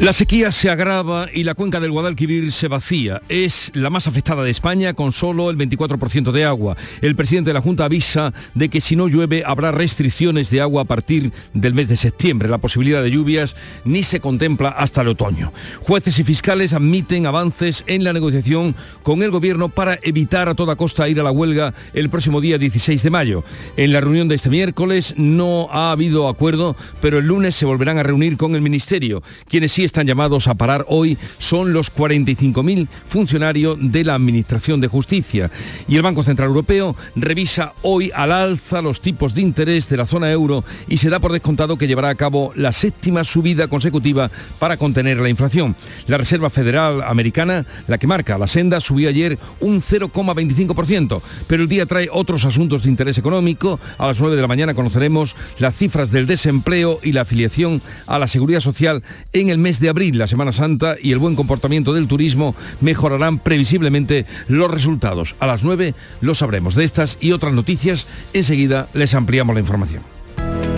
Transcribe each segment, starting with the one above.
La sequía se agrava y la cuenca del Guadalquivir se vacía. Es la más afectada de España con solo el 24% de agua. El presidente de la Junta avisa de que si no llueve habrá restricciones de agua a partir del mes de septiembre. La posibilidad de lluvias ni se contempla hasta el otoño. Jueces y fiscales admiten avances en la negociación con el gobierno para evitar a toda costa ir a la huelga el próximo día 16 de mayo. En la reunión de este miércoles no ha habido acuerdo, pero el lunes se volverán a reunir con el ministerio, quienes sí están llamados a parar hoy son los 45.000 funcionarios de la Administración de Justicia. Y el Banco Central Europeo revisa hoy al alza los tipos de interés de la zona euro y se da por descontado que llevará a cabo la séptima subida consecutiva para contener la inflación. La Reserva Federal Americana, la que marca la senda, subió ayer un 0,25%, pero el día trae otros asuntos de interés económico. A las 9 de la mañana conoceremos las cifras del desempleo y la afiliación a la seguridad social en el mes de abril, la Semana Santa y el buen comportamiento del turismo mejorarán previsiblemente los resultados. A las 9 lo sabremos. De estas y otras noticias, enseguida les ampliamos la información.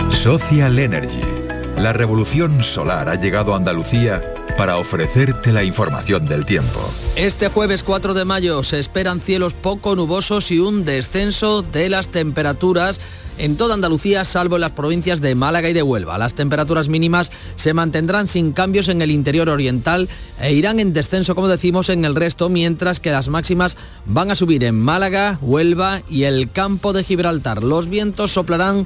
Social Energy. La revolución solar ha llegado a Andalucía para ofrecerte la información del tiempo. Este jueves 4 de mayo se esperan cielos poco nubosos y un descenso de las temperaturas en toda Andalucía, salvo en las provincias de Málaga y de Huelva. Las temperaturas mínimas se mantendrán sin cambios en el interior oriental e irán en descenso, como decimos, en el resto, mientras que las máximas van a subir en Málaga, Huelva y el campo de Gibraltar. Los vientos soplarán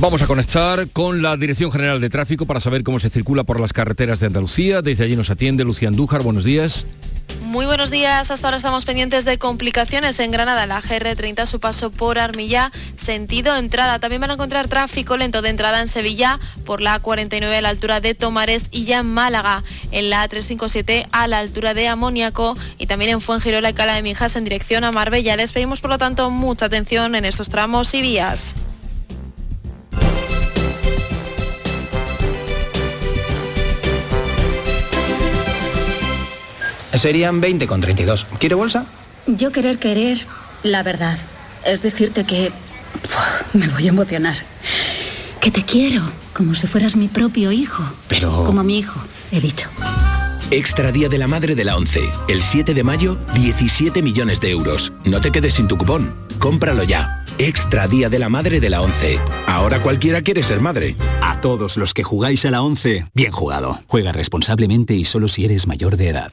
Vamos a conectar con la Dirección General de Tráfico para saber cómo se circula por las carreteras de Andalucía. Desde allí nos atiende Lucía Andújar. Buenos días. Muy buenos días. Hasta ahora estamos pendientes de complicaciones en Granada. La GR30 su paso por Armilla, sentido entrada. También van a encontrar tráfico lento de entrada en Sevilla por la A49 a la altura de Tomares y ya en Málaga en la A357 a la altura de Amoniaco y también en Fuengirola y Cala de Mijas en dirección a Marbella. Les pedimos por lo tanto mucha atención en estos tramos y vías. Serían 20 con 32. ¿Quiere bolsa? Yo querer querer la verdad. Es decirte que... me voy a emocionar. Que te quiero, como si fueras mi propio hijo. Pero... Como mi hijo, he dicho. Extra Día de la Madre de la 11. El 7 de mayo, 17 millones de euros. No te quedes sin tu cupón. Cómpralo ya. Extra Día de la Madre de la 11. Ahora cualquiera quiere ser madre. A todos los que jugáis a la 11, bien jugado. Juega responsablemente y solo si eres mayor de edad.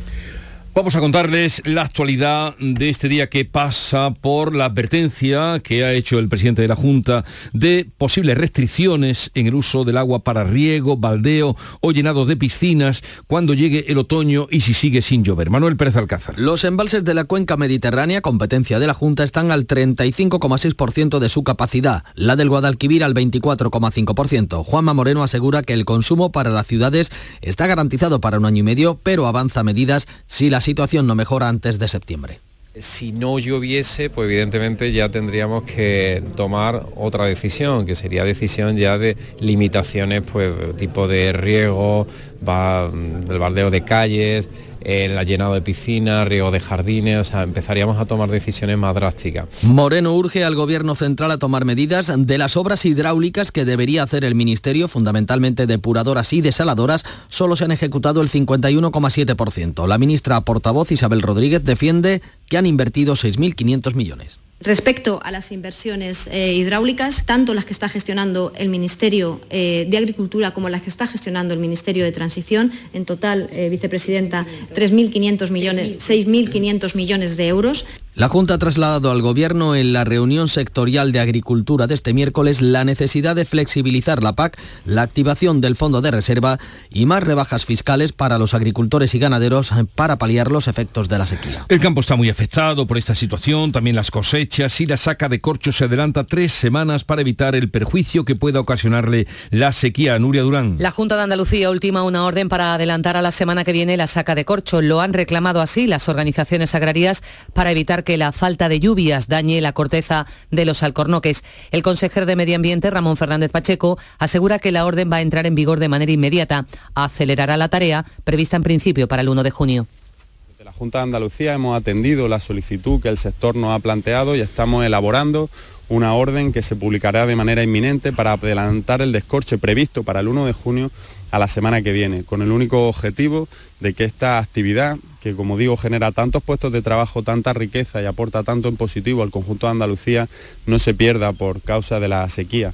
Vamos a contarles la actualidad de este día que pasa por la advertencia que ha hecho el presidente de la Junta de posibles restricciones en el uso del agua para riego, baldeo o llenado de piscinas cuando llegue el otoño y si sigue sin llover. Manuel Pérez Alcázar. Los embalses de la cuenca mediterránea, competencia de la Junta, están al 35,6% de su capacidad, la del Guadalquivir al 24,5%. Juanma Moreno asegura que el consumo para las ciudades está garantizado para un año y medio, pero avanza medidas si situación no mejora antes de septiembre. Si no lloviese, pues evidentemente ya tendríamos que tomar otra decisión, que sería decisión ya de limitaciones, pues tipo de riego, del baldeo de calles, el llenado de piscinas, riego de jardines, o sea, empezaríamos a tomar decisiones más drásticas. Moreno urge al Gobierno Central a tomar medidas de las obras hidráulicas que debería hacer el Ministerio, fundamentalmente depuradoras y desaladoras, solo se han ejecutado el 51,7%. La ministra portavoz Isabel Rodríguez defiende que han invertido 6.500 millones. Respecto a las inversiones eh, hidráulicas, tanto las que está gestionando el Ministerio eh, de Agricultura como las que está gestionando el Ministerio de Transición, en total, eh, vicepresidenta, 3.500 millones, 6.500 millones de euros. La Junta ha trasladado al Gobierno en la reunión sectorial de Agricultura de este miércoles la necesidad de flexibilizar la PAC, la activación del Fondo de Reserva y más rebajas fiscales para los agricultores y ganaderos para paliar los efectos de la sequía. El campo está muy afectado por esta situación, también las cosechas y la saca de corcho se adelanta tres semanas para evitar el perjuicio que pueda ocasionarle la sequía. Nuria Durán. La Junta de Andalucía ultima una orden para adelantar a la semana que viene la saca de corcho. Lo han reclamado así las organizaciones agrarias para evitar que la falta de lluvias dañe la corteza de los alcornoques. El consejero de Medio Ambiente, Ramón Fernández Pacheco, asegura que la orden va a entrar en vigor de manera inmediata. Acelerará la tarea prevista en principio para el 1 de junio. Desde la Junta de Andalucía hemos atendido la solicitud que el sector nos ha planteado y estamos elaborando una orden que se publicará de manera inminente para adelantar el descorche previsto para el 1 de junio a la semana que viene, con el único objetivo de que esta actividad, que como digo genera tantos puestos de trabajo, tanta riqueza y aporta tanto en positivo al conjunto de Andalucía, no se pierda por causa de la sequía.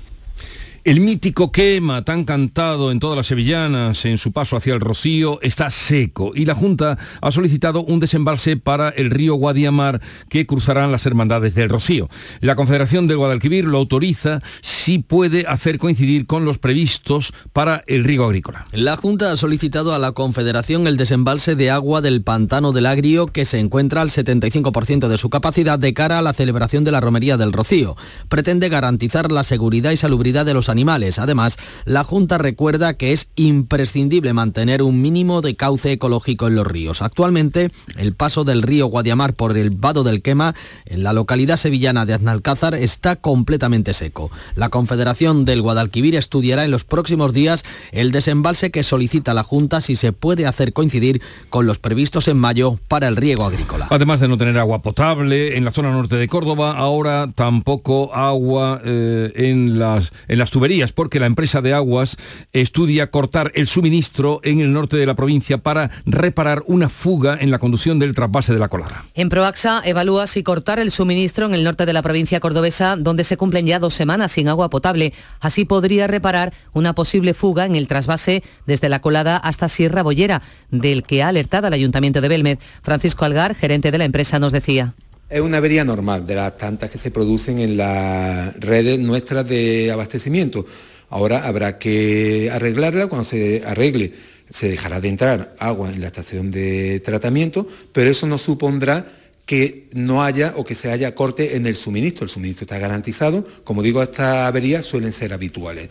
El mítico quema, tan cantado en todas las sevillanas en su paso hacia el Rocío, está seco y la Junta ha solicitado un desembalse para el río Guadiamar que cruzarán las hermandades del Rocío. La Confederación del Guadalquivir lo autoriza si puede hacer coincidir con los previstos para el río agrícola. La Junta ha solicitado a la Confederación el desembalse de agua del pantano del Agrio que se encuentra al 75% de su capacidad de cara a la celebración de la Romería del Rocío. Pretende garantizar la seguridad y salubridad de los animales. Además, la Junta recuerda que es imprescindible mantener un mínimo de cauce ecológico en los ríos. Actualmente, el paso del río Guadiamar por el Vado del Quema, en la localidad sevillana de Aznalcázar, está completamente seco. La Confederación del Guadalquivir estudiará en los próximos días el desembalse que solicita la Junta si se puede hacer coincidir con los previstos en mayo para el riego agrícola. Además de no tener agua potable en la zona norte de Córdoba, ahora tampoco agua eh, en, las, en las tuberías porque la empresa de aguas estudia cortar el suministro en el norte de la provincia para reparar una fuga en la conducción del trasvase de la colada. En Proaxa evalúa si cortar el suministro en el norte de la provincia cordobesa, donde se cumplen ya dos semanas sin agua potable. Así podría reparar una posible fuga en el trasvase desde la colada hasta Sierra Bollera, del que ha alertado el Ayuntamiento de Belmed. Francisco Algar, gerente de la empresa, nos decía. Es una avería normal de las tantas que se producen en las redes nuestras de abastecimiento. Ahora habrá que arreglarla, cuando se arregle se dejará de entrar agua en la estación de tratamiento, pero eso no supondrá que no haya o que se haya corte en el suministro. El suministro está garantizado. Como digo, estas averías suelen ser habituales.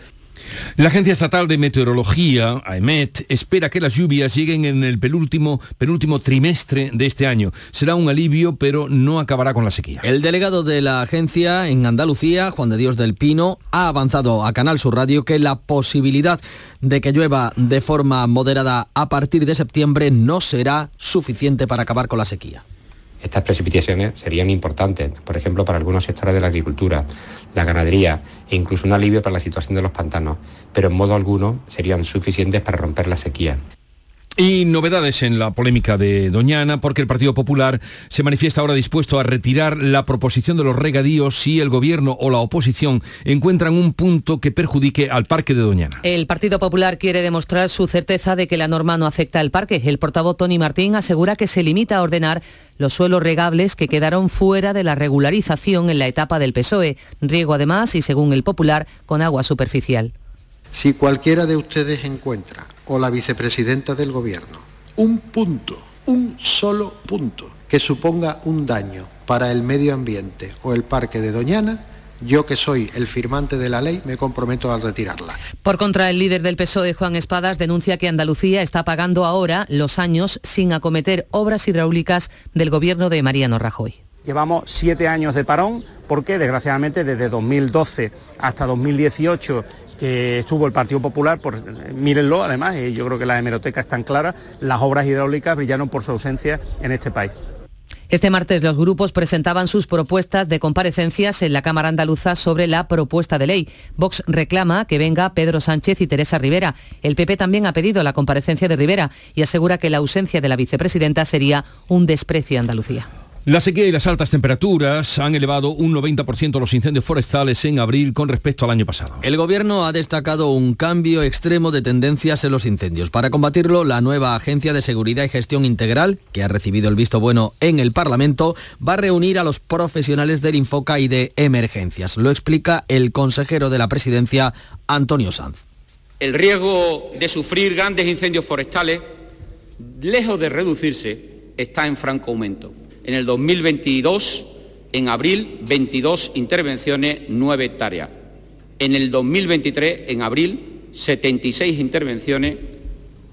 La Agencia Estatal de Meteorología, AEMET, espera que las lluvias lleguen en el penúltimo, trimestre de este año. Será un alivio, pero no acabará con la sequía. El delegado de la agencia en Andalucía, Juan de Dios del Pino, ha avanzado a Canal Sur Radio que la posibilidad de que llueva de forma moderada a partir de septiembre no será suficiente para acabar con la sequía. Estas precipitaciones serían importantes, por ejemplo, para algunos sectores de la agricultura, la ganadería e incluso un alivio para la situación de los pantanos, pero en modo alguno serían suficientes para romper la sequía. Y novedades en la polémica de Doñana, porque el Partido Popular se manifiesta ahora dispuesto a retirar la proposición de los regadíos si el Gobierno o la oposición encuentran un punto que perjudique al parque de Doñana. El Partido Popular quiere demostrar su certeza de que la norma no afecta al parque. El portavoz Tony Martín asegura que se limita a ordenar los suelos regables que quedaron fuera de la regularización en la etapa del PSOE. Riego además, y según el Popular, con agua superficial. Si cualquiera de ustedes encuentra, o la vicepresidenta del Gobierno, un punto, un solo punto, que suponga un daño para el medio ambiente o el parque de Doñana, yo que soy el firmante de la ley me comprometo a retirarla. Por contra, el líder del PSOE, Juan Espadas, denuncia que Andalucía está pagando ahora los años sin acometer obras hidráulicas del gobierno de Mariano Rajoy. Llevamos siete años de parón porque, desgraciadamente, desde 2012 hasta 2018 que estuvo el Partido Popular, por, mírenlo además, y yo creo que la hemeroteca están claras, las obras hidráulicas brillaron por su ausencia en este país. Este martes los grupos presentaban sus propuestas de comparecencias en la Cámara Andaluza sobre la propuesta de ley. Vox reclama que venga Pedro Sánchez y Teresa Rivera. El PP también ha pedido la comparecencia de Rivera y asegura que la ausencia de la vicepresidenta sería un desprecio a Andalucía. La sequía y las altas temperaturas han elevado un 90% los incendios forestales en abril con respecto al año pasado. El gobierno ha destacado un cambio extremo de tendencias en los incendios. Para combatirlo, la nueva Agencia de Seguridad y Gestión Integral, que ha recibido el visto bueno en el Parlamento, va a reunir a los profesionales del Infoca y de emergencias. Lo explica el consejero de la presidencia, Antonio Sanz. El riesgo de sufrir grandes incendios forestales, lejos de reducirse, está en franco aumento. En el 2022, en abril, 22 intervenciones, 9 hectáreas. En el 2023, en abril, 76 intervenciones,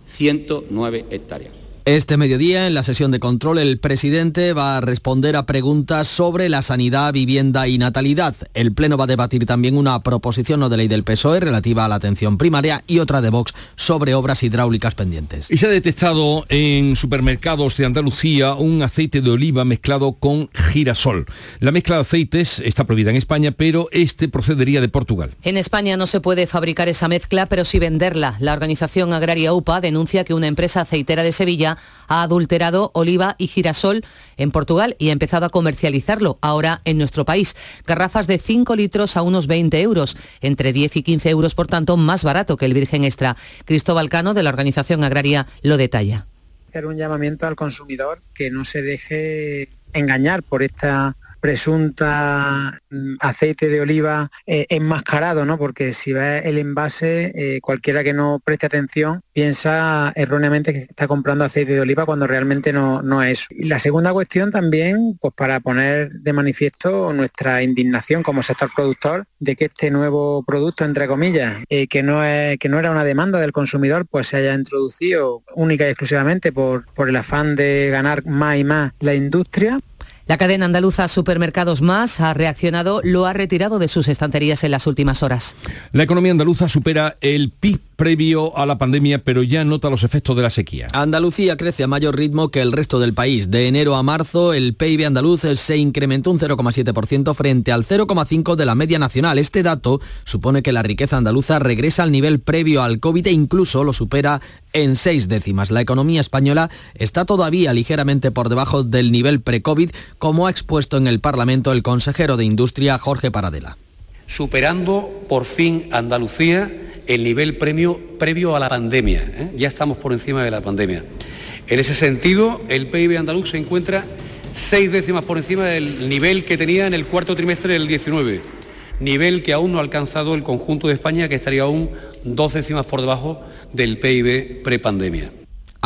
109 hectáreas. Este mediodía, en la sesión de control, el presidente va a responder a preguntas sobre la sanidad, vivienda y natalidad. El Pleno va a debatir también una proposición no de ley del PSOE relativa a la atención primaria y otra de Vox sobre obras hidráulicas pendientes. Y se ha detectado en supermercados de Andalucía un aceite de oliva mezclado con girasol. La mezcla de aceites está prohibida en España, pero este procedería de Portugal. En España no se puede fabricar esa mezcla, pero sí venderla. La organización agraria UPA denuncia que una empresa aceitera de Sevilla ha adulterado oliva y girasol en Portugal y ha empezado a comercializarlo ahora en nuestro país. Garrafas de 5 litros a unos 20 euros, entre 10 y 15 euros, por tanto, más barato que el Virgen Extra. Cristóbal Cano, de la Organización Agraria, lo detalla. Un llamamiento al consumidor que no se deje engañar por esta presunta mm, aceite de oliva eh, enmascarado, ¿no? Porque si ve el envase, eh, cualquiera que no preste atención piensa erróneamente que está comprando aceite de oliva cuando realmente no, no es. Y la segunda cuestión también, pues para poner de manifiesto nuestra indignación como sector productor de que este nuevo producto, entre comillas, eh, que, no es, que no era una demanda del consumidor, pues se haya introducido única y exclusivamente por, por el afán de ganar más y más la industria. La cadena andaluza Supermercados Más ha reaccionado, lo ha retirado de sus estanterías en las últimas horas. La economía andaluza supera el PIB previo a la pandemia, pero ya nota los efectos de la sequía. Andalucía crece a mayor ritmo que el resto del país. De enero a marzo, el PIB andaluz se incrementó un 0,7% frente al 0,5% de la media nacional. Este dato supone que la riqueza andaluza regresa al nivel previo al COVID e incluso lo supera en seis décimas. La economía española está todavía ligeramente por debajo del nivel pre-COVID, como ha expuesto en el Parlamento el consejero de Industria Jorge Paradela. Superando por fin Andalucía el nivel premio previo a la pandemia. ¿eh? Ya estamos por encima de la pandemia. En ese sentido, el PIB andaluz se encuentra seis décimas por encima del nivel que tenía en el cuarto trimestre del 19, nivel que aún no ha alcanzado el conjunto de España, que estaría aún dos décimas por debajo del PIB prepandemia.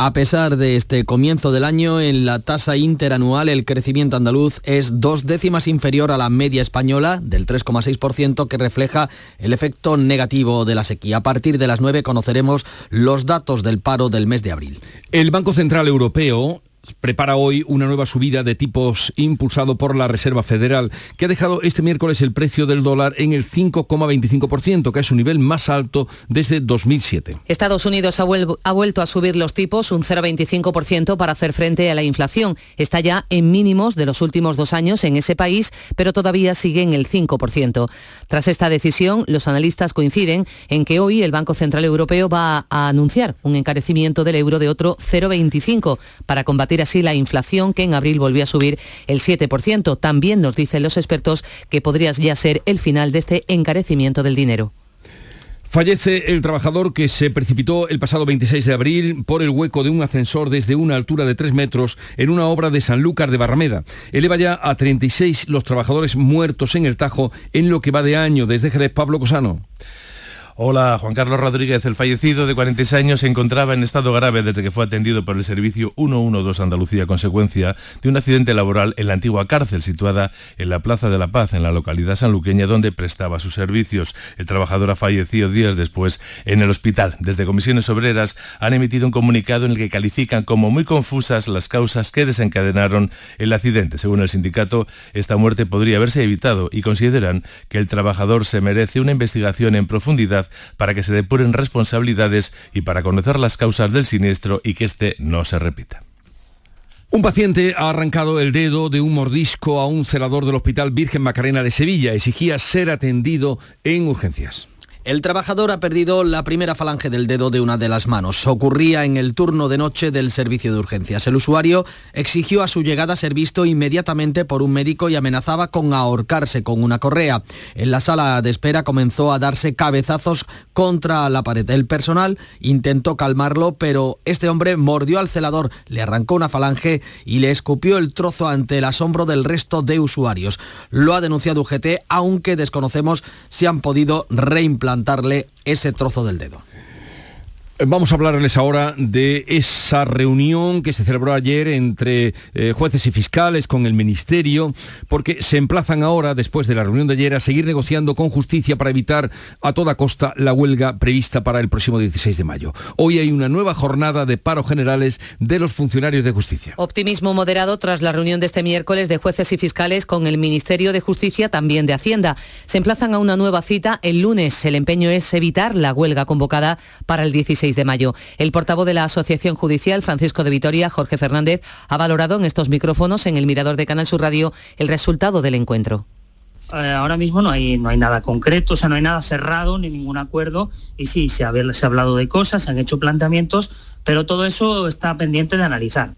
A pesar de este comienzo del año, en la tasa interanual el crecimiento andaluz es dos décimas inferior a la media española del 3,6% que refleja el efecto negativo de la sequía. A partir de las 9 conoceremos los datos del paro del mes de abril. El Banco Central Europeo prepara hoy una nueva subida de tipos impulsado por la Reserva Federal, que ha dejado este miércoles el precio del dólar en el 5,25%, que es su nivel más alto desde 2007. Estados Unidos ha, ha vuelto a subir los tipos un 0,25% para hacer frente a la inflación. Está ya en mínimos de los últimos dos años en ese país, pero todavía sigue en el 5%. Tras esta decisión, los analistas coinciden en que hoy el Banco Central Europeo va a anunciar un encarecimiento del euro de otro 0,25 para combatir así la inflación que en abril volvió a subir el 7%. También nos dicen los expertos que podría ya ser el final de este encarecimiento del dinero. Fallece el trabajador que se precipitó el pasado 26 de abril por el hueco de un ascensor desde una altura de 3 metros en una obra de Sanlúcar de Barrameda. Eleva ya a 36 los trabajadores muertos en el Tajo en lo que va de año. Desde Jerez, Pablo Cosano. Hola, Juan Carlos Rodríguez, el fallecido de 46 años se encontraba en estado grave desde que fue atendido por el servicio 112 Andalucía a consecuencia de un accidente laboral en la antigua cárcel situada en la Plaza de la Paz, en la localidad sanluqueña, donde prestaba sus servicios. El trabajador ha fallecido días después en el hospital. Desde comisiones obreras han emitido un comunicado en el que califican como muy confusas las causas que desencadenaron el accidente. Según el sindicato, esta muerte podría haberse evitado y consideran que el trabajador se merece una investigación en profundidad para que se depuren responsabilidades y para conocer las causas del siniestro y que este no se repita. Un paciente ha arrancado el dedo de un mordisco a un celador del Hospital Virgen Macarena de Sevilla. Exigía ser atendido en urgencias. El trabajador ha perdido la primera falange del dedo de una de las manos. Ocurría en el turno de noche del servicio de urgencias. El usuario exigió a su llegada ser visto inmediatamente por un médico y amenazaba con ahorcarse con una correa. En la sala de espera comenzó a darse cabezazos contra la pared. El personal intentó calmarlo, pero este hombre mordió al celador, le arrancó una falange y le escupió el trozo ante el asombro del resto de usuarios. Lo ha denunciado UGT, aunque desconocemos si han podido reimplantar ese trozo del dedo. Vamos a hablarles ahora de esa reunión que se celebró ayer entre eh, jueces y fiscales con el Ministerio, porque se emplazan ahora, después de la reunión de ayer, a seguir negociando con justicia para evitar a toda costa la huelga prevista para el próximo 16 de mayo. Hoy hay una nueva jornada de paro generales de los funcionarios de justicia. Optimismo moderado tras la reunión de este miércoles de jueces y fiscales con el Ministerio de Justicia, también de Hacienda. Se emplazan a una nueva cita el lunes. El empeño es evitar la huelga convocada para el 16 de mayo. El portavoz de la Asociación Judicial, Francisco de Vitoria, Jorge Fernández, ha valorado en estos micrófonos, en el Mirador de Canal Sur Radio, el resultado del encuentro. Eh, ahora mismo no hay, no hay nada concreto, o sea, no hay nada cerrado ni ningún acuerdo y sí, se ha, se ha hablado de cosas, se han hecho planteamientos, pero todo eso está pendiente de analizar.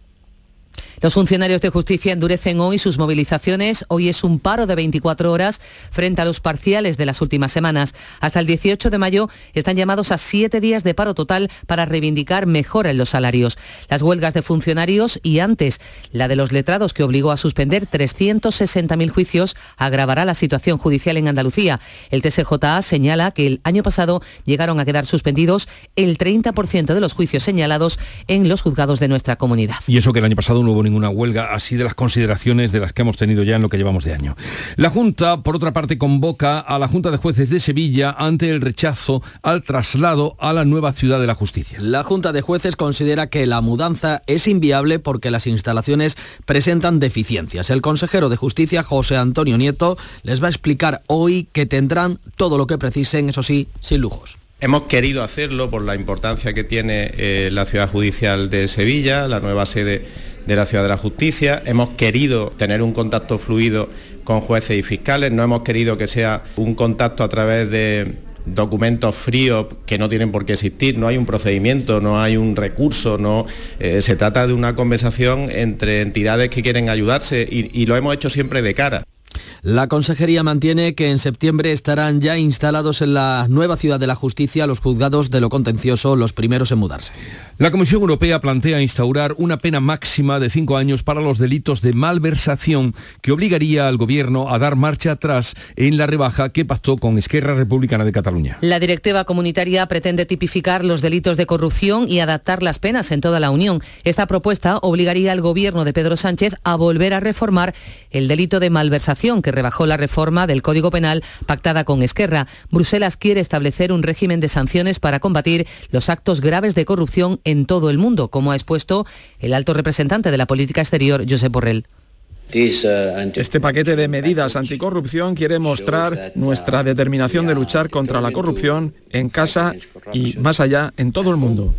Los funcionarios de justicia endurecen hoy sus movilizaciones. Hoy es un paro de 24 horas frente a los parciales de las últimas semanas. Hasta el 18 de mayo están llamados a siete días de paro total para reivindicar mejora en los salarios. Las huelgas de funcionarios y antes la de los letrados que obligó a suspender 360.000 juicios agravará la situación judicial en Andalucía. El TSJA señala que el año pasado llegaron a quedar suspendidos el 30% de los juicios señalados en los juzgados de nuestra comunidad. Y eso que el año pasado no hubo ninguna huelga, así de las consideraciones de las que hemos tenido ya en lo que llevamos de año. La Junta, por otra parte, convoca a la Junta de Jueces de Sevilla ante el rechazo al traslado a la nueva ciudad de la justicia. La Junta de Jueces considera que la mudanza es inviable porque las instalaciones presentan deficiencias. El consejero de Justicia, José Antonio Nieto, les va a explicar hoy que tendrán todo lo que precisen, eso sí, sin lujos. Hemos querido hacerlo por la importancia que tiene eh, la ciudad judicial de Sevilla, la nueva sede de la Ciudad de la Justicia. Hemos querido tener un contacto fluido con jueces y fiscales, no hemos querido que sea un contacto a través de documentos fríos que no tienen por qué existir, no hay un procedimiento, no hay un recurso, no eh, se trata de una conversación entre entidades que quieren ayudarse y lo hemos hecho siempre de cara. La Consejería mantiene que en septiembre estarán ya instalados en la nueva ciudad de la justicia los juzgados de lo contencioso, los primeros en mudarse. La Comisión Europea plantea instaurar una pena máxima de cinco años para los delitos de malversación que obligaría al Gobierno a dar marcha atrás en la rebaja que pactó con Esquerra Republicana de Cataluña. La directiva comunitaria pretende tipificar los delitos de corrupción y adaptar las penas en toda la Unión. Esta propuesta obligaría al Gobierno de Pedro Sánchez a volver a reformar el delito de malversación que rebajó la reforma del Código Penal pactada con Esquerra. Bruselas quiere establecer un régimen de sanciones para combatir los actos graves de corrupción en todo el mundo, como ha expuesto el alto representante de la política exterior, Josep Borrell. Este paquete de medidas anticorrupción quiere mostrar nuestra determinación de luchar contra la corrupción en casa y más allá en todo el mundo.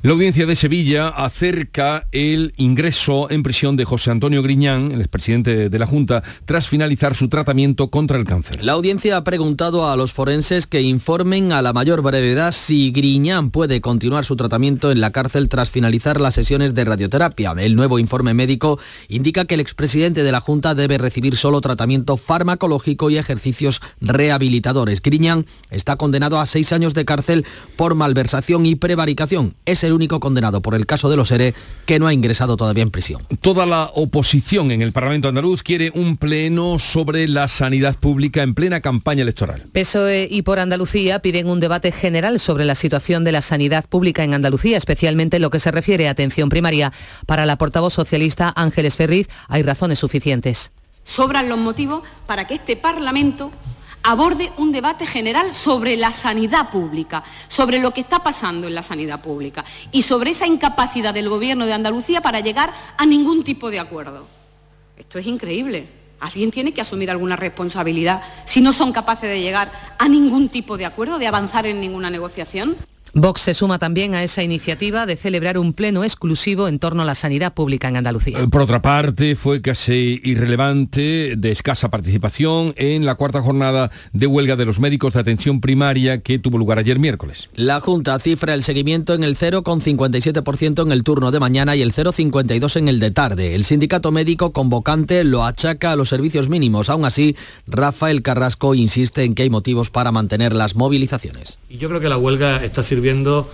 La audiencia de Sevilla acerca el ingreso en prisión de José Antonio Griñán, el expresidente de la Junta, tras finalizar su tratamiento contra el cáncer. La audiencia ha preguntado a los forenses que informen a la mayor brevedad si Griñán puede continuar su tratamiento en la cárcel tras finalizar las sesiones de radioterapia. El nuevo informe médico indica que el expresidente de la Junta debe recibir solo tratamiento farmacológico y ejercicios rehabilitadores. Griñán está condenado a seis años de cárcel por malversación y prevaricación el único condenado por el caso de los ERE que no ha ingresado todavía en prisión. Toda la oposición en el Parlamento andaluz quiere un pleno sobre la sanidad pública en plena campaña electoral. PSOE y por Andalucía piden un debate general sobre la situación de la sanidad pública en Andalucía, especialmente en lo que se refiere a atención primaria. Para la portavoz socialista Ángeles Ferriz hay razones suficientes. Sobran los motivos para que este Parlamento aborde un debate general sobre la sanidad pública, sobre lo que está pasando en la sanidad pública y sobre esa incapacidad del Gobierno de Andalucía para llegar a ningún tipo de acuerdo. Esto es increíble. Alguien tiene que asumir alguna responsabilidad si no son capaces de llegar a ningún tipo de acuerdo, de avanzar en ninguna negociación. Vox se suma también a esa iniciativa de celebrar un pleno exclusivo en torno a la sanidad pública en Andalucía. Por otra parte, fue casi irrelevante, de escasa participación en la cuarta jornada de huelga de los médicos de atención primaria que tuvo lugar ayer miércoles. La Junta cifra el seguimiento en el 0,57% en el turno de mañana y el 0,52% en el de tarde. El sindicato médico convocante lo achaca a los servicios mínimos. Aún así, Rafael Carrasco insiste en que hay motivos para mantener las movilizaciones. Y yo creo que la huelga está sirviendo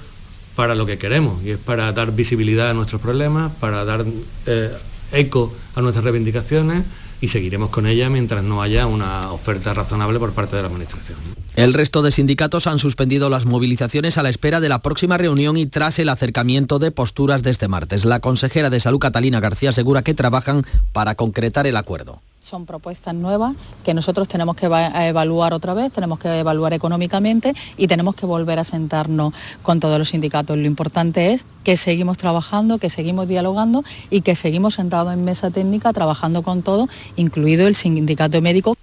para lo que queremos y es para dar visibilidad a nuestros problemas, para dar eh, eco a nuestras reivindicaciones y seguiremos con ella mientras no haya una oferta razonable por parte de la Administración. El resto de sindicatos han suspendido las movilizaciones a la espera de la próxima reunión y tras el acercamiento de posturas de este martes. La consejera de Salud, Catalina García, asegura que trabajan para concretar el acuerdo. Son propuestas nuevas que nosotros tenemos que evaluar otra vez, tenemos que evaluar económicamente y tenemos que volver a sentarnos con todos los sindicatos. Lo importante es que seguimos trabajando, que seguimos dialogando y que seguimos sentados en mesa técnica trabajando con todo, incluido el sindicato médico.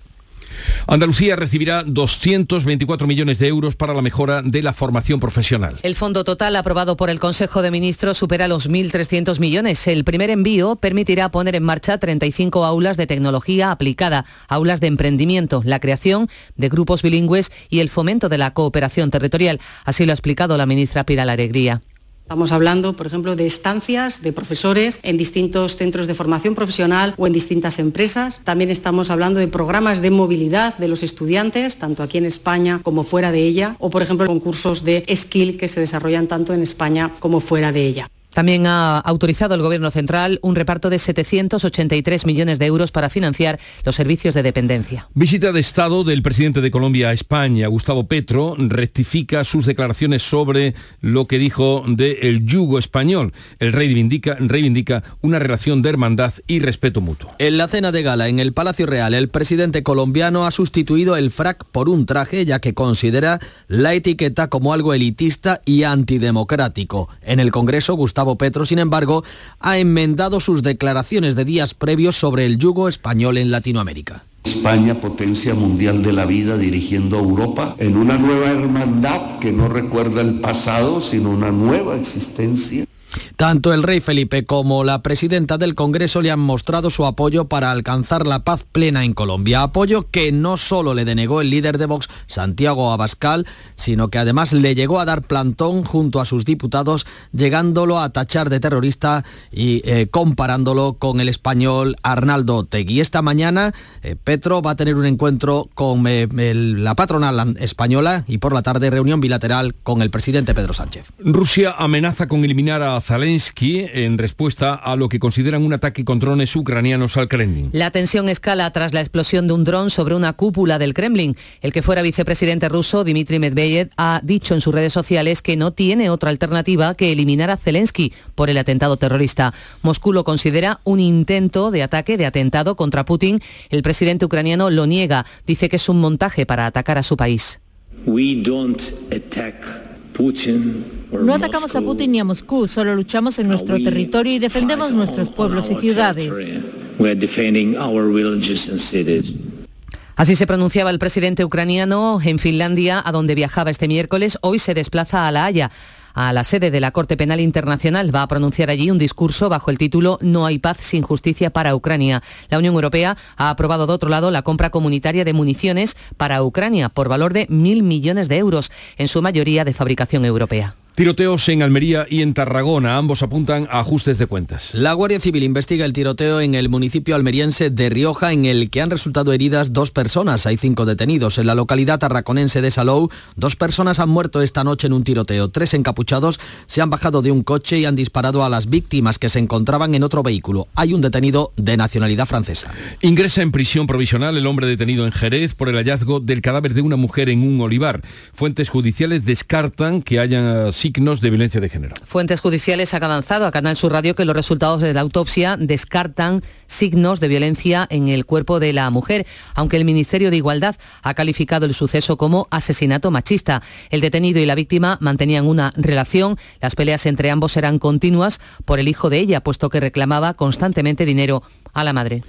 Andalucía recibirá 224 millones de euros para la mejora de la formación profesional. El fondo total aprobado por el Consejo de Ministros supera los 1.300 millones. El primer envío permitirá poner en marcha 35 aulas de tecnología aplicada, aulas de emprendimiento, la creación de grupos bilingües y el fomento de la cooperación territorial. Así lo ha explicado la ministra Pilar Alegría. Estamos hablando, por ejemplo, de estancias de profesores en distintos centros de formación profesional o en distintas empresas. También estamos hablando de programas de movilidad de los estudiantes, tanto aquí en España como fuera de ella, o por ejemplo concursos de skill que se desarrollan tanto en España como fuera de ella. También ha autorizado el Gobierno Central un reparto de 783 millones de euros para financiar los servicios de dependencia. Visita de Estado del presidente de Colombia a España, Gustavo Petro, rectifica sus declaraciones sobre lo que dijo del el yugo español. El rey reivindica, reivindica una relación de hermandad y respeto mutuo. En la cena de gala en el Palacio Real, el presidente colombiano ha sustituido el frac por un traje, ya que considera la etiqueta como algo elitista y antidemocrático. En el Congreso, Gustavo Gustavo Petro, sin embargo, ha enmendado sus declaraciones de días previos sobre el yugo español en Latinoamérica. España, potencia mundial de la vida, dirigiendo a Europa en una nueva hermandad que no recuerda el pasado, sino una nueva existencia. Tanto el rey Felipe como la presidenta del Congreso le han mostrado su apoyo para alcanzar la paz plena en Colombia. Apoyo que no solo le denegó el líder de Vox, Santiago Abascal, sino que además le llegó a dar plantón junto a sus diputados, llegándolo a tachar de terrorista y eh, comparándolo con el español Arnaldo Tegui. Esta mañana eh, Petro va a tener un encuentro con eh, la patronal española y por la tarde reunión bilateral con el presidente Pedro Sánchez. Rusia amenaza con eliminar a Zelensky en respuesta a lo que consideran un ataque con drones ucranianos al Kremlin. La tensión escala tras la explosión de un dron sobre una cúpula del Kremlin. El que fuera vicepresidente ruso, Dmitry Medvedev, ha dicho en sus redes sociales que no tiene otra alternativa que eliminar a Zelensky por el atentado terrorista. Moscú lo considera un intento de ataque, de atentado contra Putin. El presidente ucraniano lo niega. Dice que es un montaje para atacar a su país. No atacamos a Putin ni a Moscú, solo luchamos en nuestro territorio y defendemos nuestros pueblos y ciudades. Así se pronunciaba el presidente ucraniano en Finlandia, a donde viajaba este miércoles. Hoy se desplaza a La Haya a la sede de la Corte Penal Internacional. Va a pronunciar allí un discurso bajo el título No hay paz sin justicia para Ucrania. La Unión Europea ha aprobado de otro lado la compra comunitaria de municiones para Ucrania por valor de mil millones de euros, en su mayoría de fabricación europea. Tiroteos en Almería y en Tarragona, ambos apuntan a ajustes de cuentas. La Guardia Civil investiga el tiroteo en el municipio almeriense de Rioja en el que han resultado heridas dos personas. Hay cinco detenidos. En la localidad tarraconense de Salou, dos personas han muerto esta noche en un tiroteo. Tres encapuchados se han bajado de un coche y han disparado a las víctimas que se encontraban en otro vehículo. Hay un detenido de nacionalidad francesa. Ingresa en prisión provisional el hombre detenido en Jerez por el hallazgo del cadáver de una mujer en un olivar. Fuentes judiciales descartan que hayan de violencia de género. Fuentes judiciales han avanzado a Canal Sur Radio que los resultados de la autopsia descartan signos de violencia en el cuerpo de la mujer, aunque el Ministerio de Igualdad ha calificado el suceso como asesinato machista. El detenido y la víctima mantenían una relación, las peleas entre ambos eran continuas por el hijo de ella, puesto que reclamaba constantemente dinero a la madre.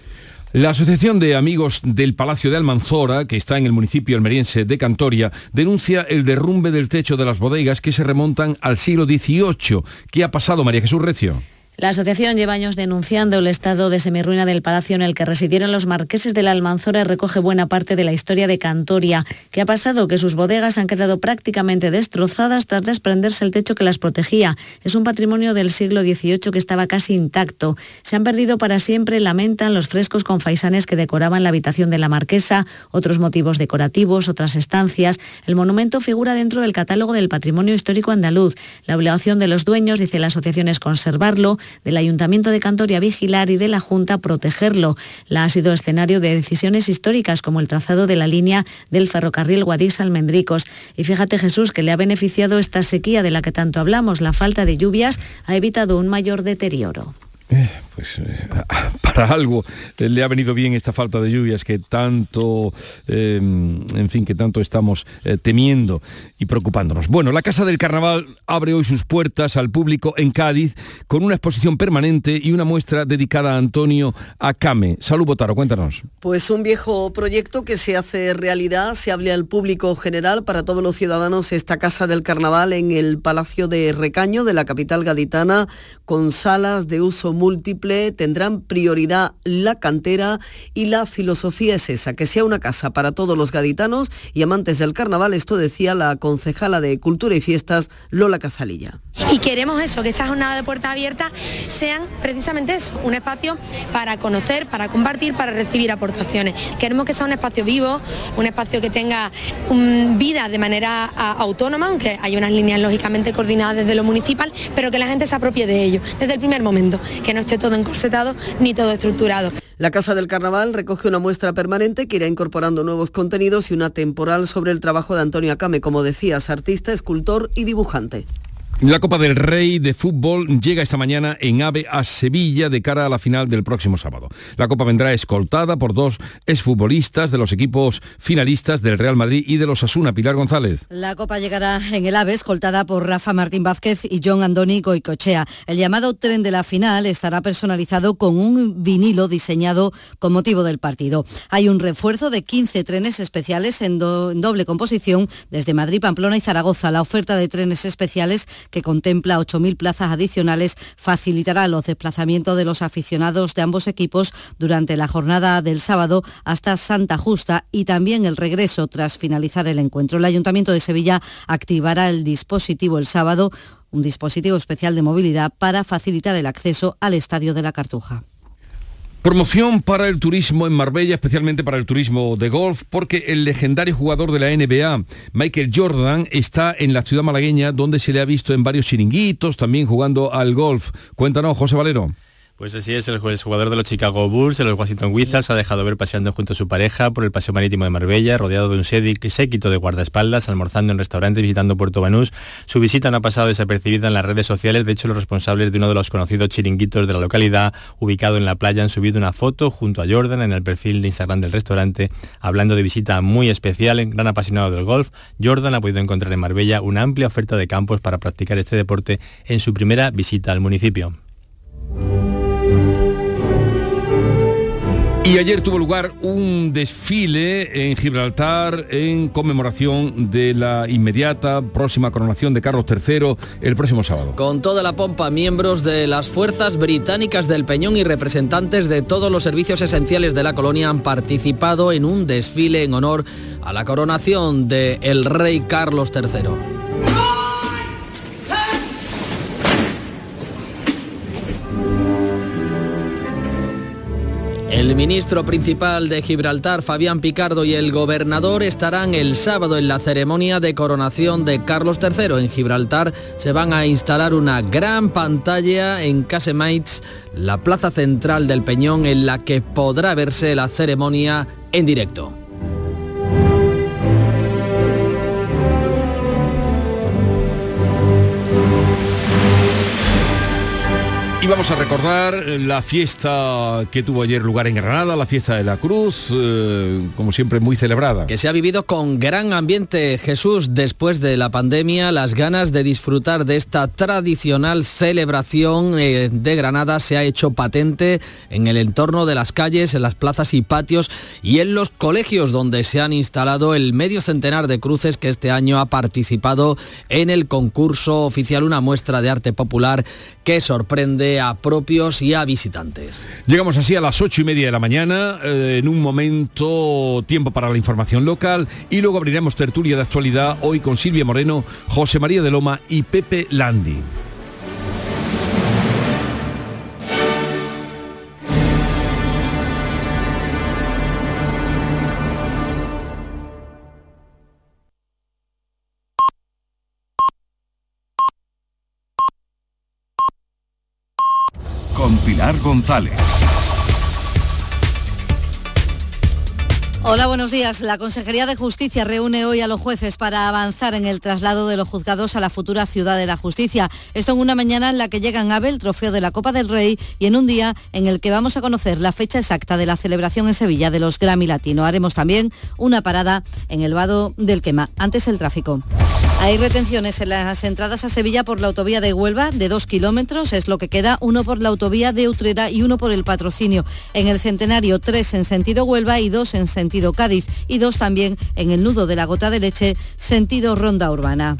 La Asociación de Amigos del Palacio de Almanzora, que está en el municipio almeriense de Cantoria, denuncia el derrumbe del techo de las bodegas que se remontan al siglo XVIII. ¿Qué ha pasado, María Jesús Recio? La asociación lleva años denunciando el estado de semirruina del palacio en el que residieron los marqueses de la Almanzora y recoge buena parte de la historia de Cantoria. ¿Qué ha pasado? Que sus bodegas han quedado prácticamente destrozadas tras desprenderse el techo que las protegía. Es un patrimonio del siglo XVIII que estaba casi intacto. Se han perdido para siempre, lamentan los frescos con faisanes que decoraban la habitación de la marquesa, otros motivos decorativos, otras estancias. El monumento figura dentro del catálogo del patrimonio histórico andaluz. La obligación de los dueños, dice la asociación, es conservarlo del Ayuntamiento de Cantoria vigilar y de la Junta protegerlo. La ha sido escenario de decisiones históricas como el trazado de la línea del ferrocarril Guadix-Almendricos. Y fíjate Jesús que le ha beneficiado esta sequía de la que tanto hablamos. La falta de lluvias ha evitado un mayor deterioro. Eh, pues eh, para algo eh, le ha venido bien esta falta de lluvias que tanto, en fin, que tanto estamos temiendo y preocupándonos. Bueno, la Casa del Carnaval abre hoy sus puertas al público en Cádiz con una exposición permanente y una muestra dedicada a Antonio Acame. Salud, Botaro, cuéntanos. Pues un viejo proyecto que se hace realidad, se abre al público general para todos los ciudadanos esta Casa del Carnaval en el Palacio de Recaño de la capital gaditana con salas de uso múltiple, tendrán prioridad la cantera y la filosofía es esa, que sea una casa para todos los gaditanos y amantes del carnaval, esto decía la concejala de Cultura y Fiestas, Lola Cazalilla. Y queremos eso, que esas jornadas de puertas abiertas sean precisamente eso, un espacio para conocer, para compartir, para recibir aportaciones. Queremos que sea un espacio vivo, un espacio que tenga vida de manera autónoma, aunque hay unas líneas lógicamente coordinadas desde lo municipal, pero que la gente se apropie de ello desde el primer momento, que no esté todo encorsetado ni todo estructurado. La Casa del Carnaval recoge una muestra permanente que irá incorporando nuevos contenidos y una temporal sobre el trabajo de Antonio Acame, como decías, artista, escultor y dibujante. La Copa del Rey de fútbol llega esta mañana en AVE a Sevilla de cara a la final del próximo sábado. La Copa vendrá escoltada por dos exfutbolistas de los equipos finalistas del Real Madrid y de los Asuna. Pilar González. La Copa llegará en el AVE escoltada por Rafa Martín Vázquez y John Andoni Goicochea. El llamado tren de la final estará personalizado con un vinilo diseñado con motivo del partido. Hay un refuerzo de 15 trenes especiales en, en doble composición desde Madrid, Pamplona y Zaragoza. La oferta de trenes especiales que contempla 8.000 plazas adicionales, facilitará los desplazamientos de los aficionados de ambos equipos durante la jornada del sábado hasta Santa Justa y también el regreso tras finalizar el encuentro. El Ayuntamiento de Sevilla activará el dispositivo el sábado, un dispositivo especial de movilidad para facilitar el acceso al Estadio de la Cartuja. Promoción para el turismo en Marbella, especialmente para el turismo de golf, porque el legendario jugador de la NBA, Michael Jordan, está en la ciudad malagueña, donde se le ha visto en varios chiringuitos, también jugando al golf. Cuéntanos, José Valero. Pues así es, el jugador de los Chicago Bulls, de los Washington Wizards, ha dejado ver paseando junto a su pareja por el paseo marítimo de Marbella, rodeado de un séquito de guardaespaldas, almorzando en restaurantes, visitando Puerto Banús. Su visita no ha pasado desapercibida en las redes sociales, de hecho los responsables de uno de los conocidos chiringuitos de la localidad, ubicado en la playa, han subido una foto junto a Jordan en el perfil de Instagram del restaurante, hablando de visita muy especial, gran apasionado del golf. Jordan ha podido encontrar en Marbella una amplia oferta de campos para practicar este deporte en su primera visita al municipio. Y ayer tuvo lugar un desfile en Gibraltar en conmemoración de la inmediata próxima coronación de Carlos III el próximo sábado. Con toda la pompa, miembros de las fuerzas británicas del Peñón y representantes de todos los servicios esenciales de la colonia han participado en un desfile en honor a la coronación de el rey Carlos III. El ministro principal de Gibraltar, Fabián Picardo, y el gobernador estarán el sábado en la ceremonia de coronación de Carlos III. En Gibraltar se van a instalar una gran pantalla en Casemates, la plaza central del Peñón, en la que podrá verse la ceremonia en directo. Y vamos a recordar la fiesta que tuvo ayer lugar en Granada, la fiesta de la Cruz, eh, como siempre muy celebrada. Que se ha vivido con gran ambiente, Jesús, después de la pandemia, las ganas de disfrutar de esta tradicional celebración eh, de Granada se ha hecho patente en el entorno de las calles, en las plazas y patios y en los colegios donde se han instalado el medio centenar de cruces que este año ha participado en el concurso oficial, una muestra de arte popular que sorprende a propios y a visitantes. Llegamos así a las ocho y media de la mañana, eh, en un momento tiempo para la información local y luego abriremos tertulia de actualidad hoy con Silvia Moreno, José María de Loma y Pepe Landi. Hola, buenos días. La Consejería de Justicia reúne hoy a los jueces para avanzar en el traslado de los juzgados a la futura ciudad de la justicia. Esto en una mañana en la que llegan AVE, el trofeo de la Copa del Rey, y en un día en el que vamos a conocer la fecha exacta de la celebración en Sevilla de los Grammy Latino. Haremos también una parada en el vado del Quema. Antes el tráfico. Hay retenciones en las entradas a Sevilla por la autovía de Huelva de dos kilómetros, es lo que queda, uno por la autovía de Utrera y uno por el patrocinio. En el Centenario, tres en sentido Huelva y dos en sentido Cádiz y dos también en el nudo de la gota de leche, sentido Ronda Urbana.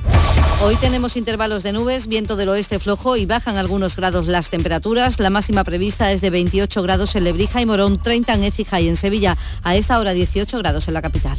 Hoy tenemos intervalos de nubes, viento del oeste flojo y bajan algunos grados las temperaturas. La máxima prevista es de 28 grados en Lebrija y Morón, 30 en Écija y en Sevilla. A esta hora 18 grados en la capital.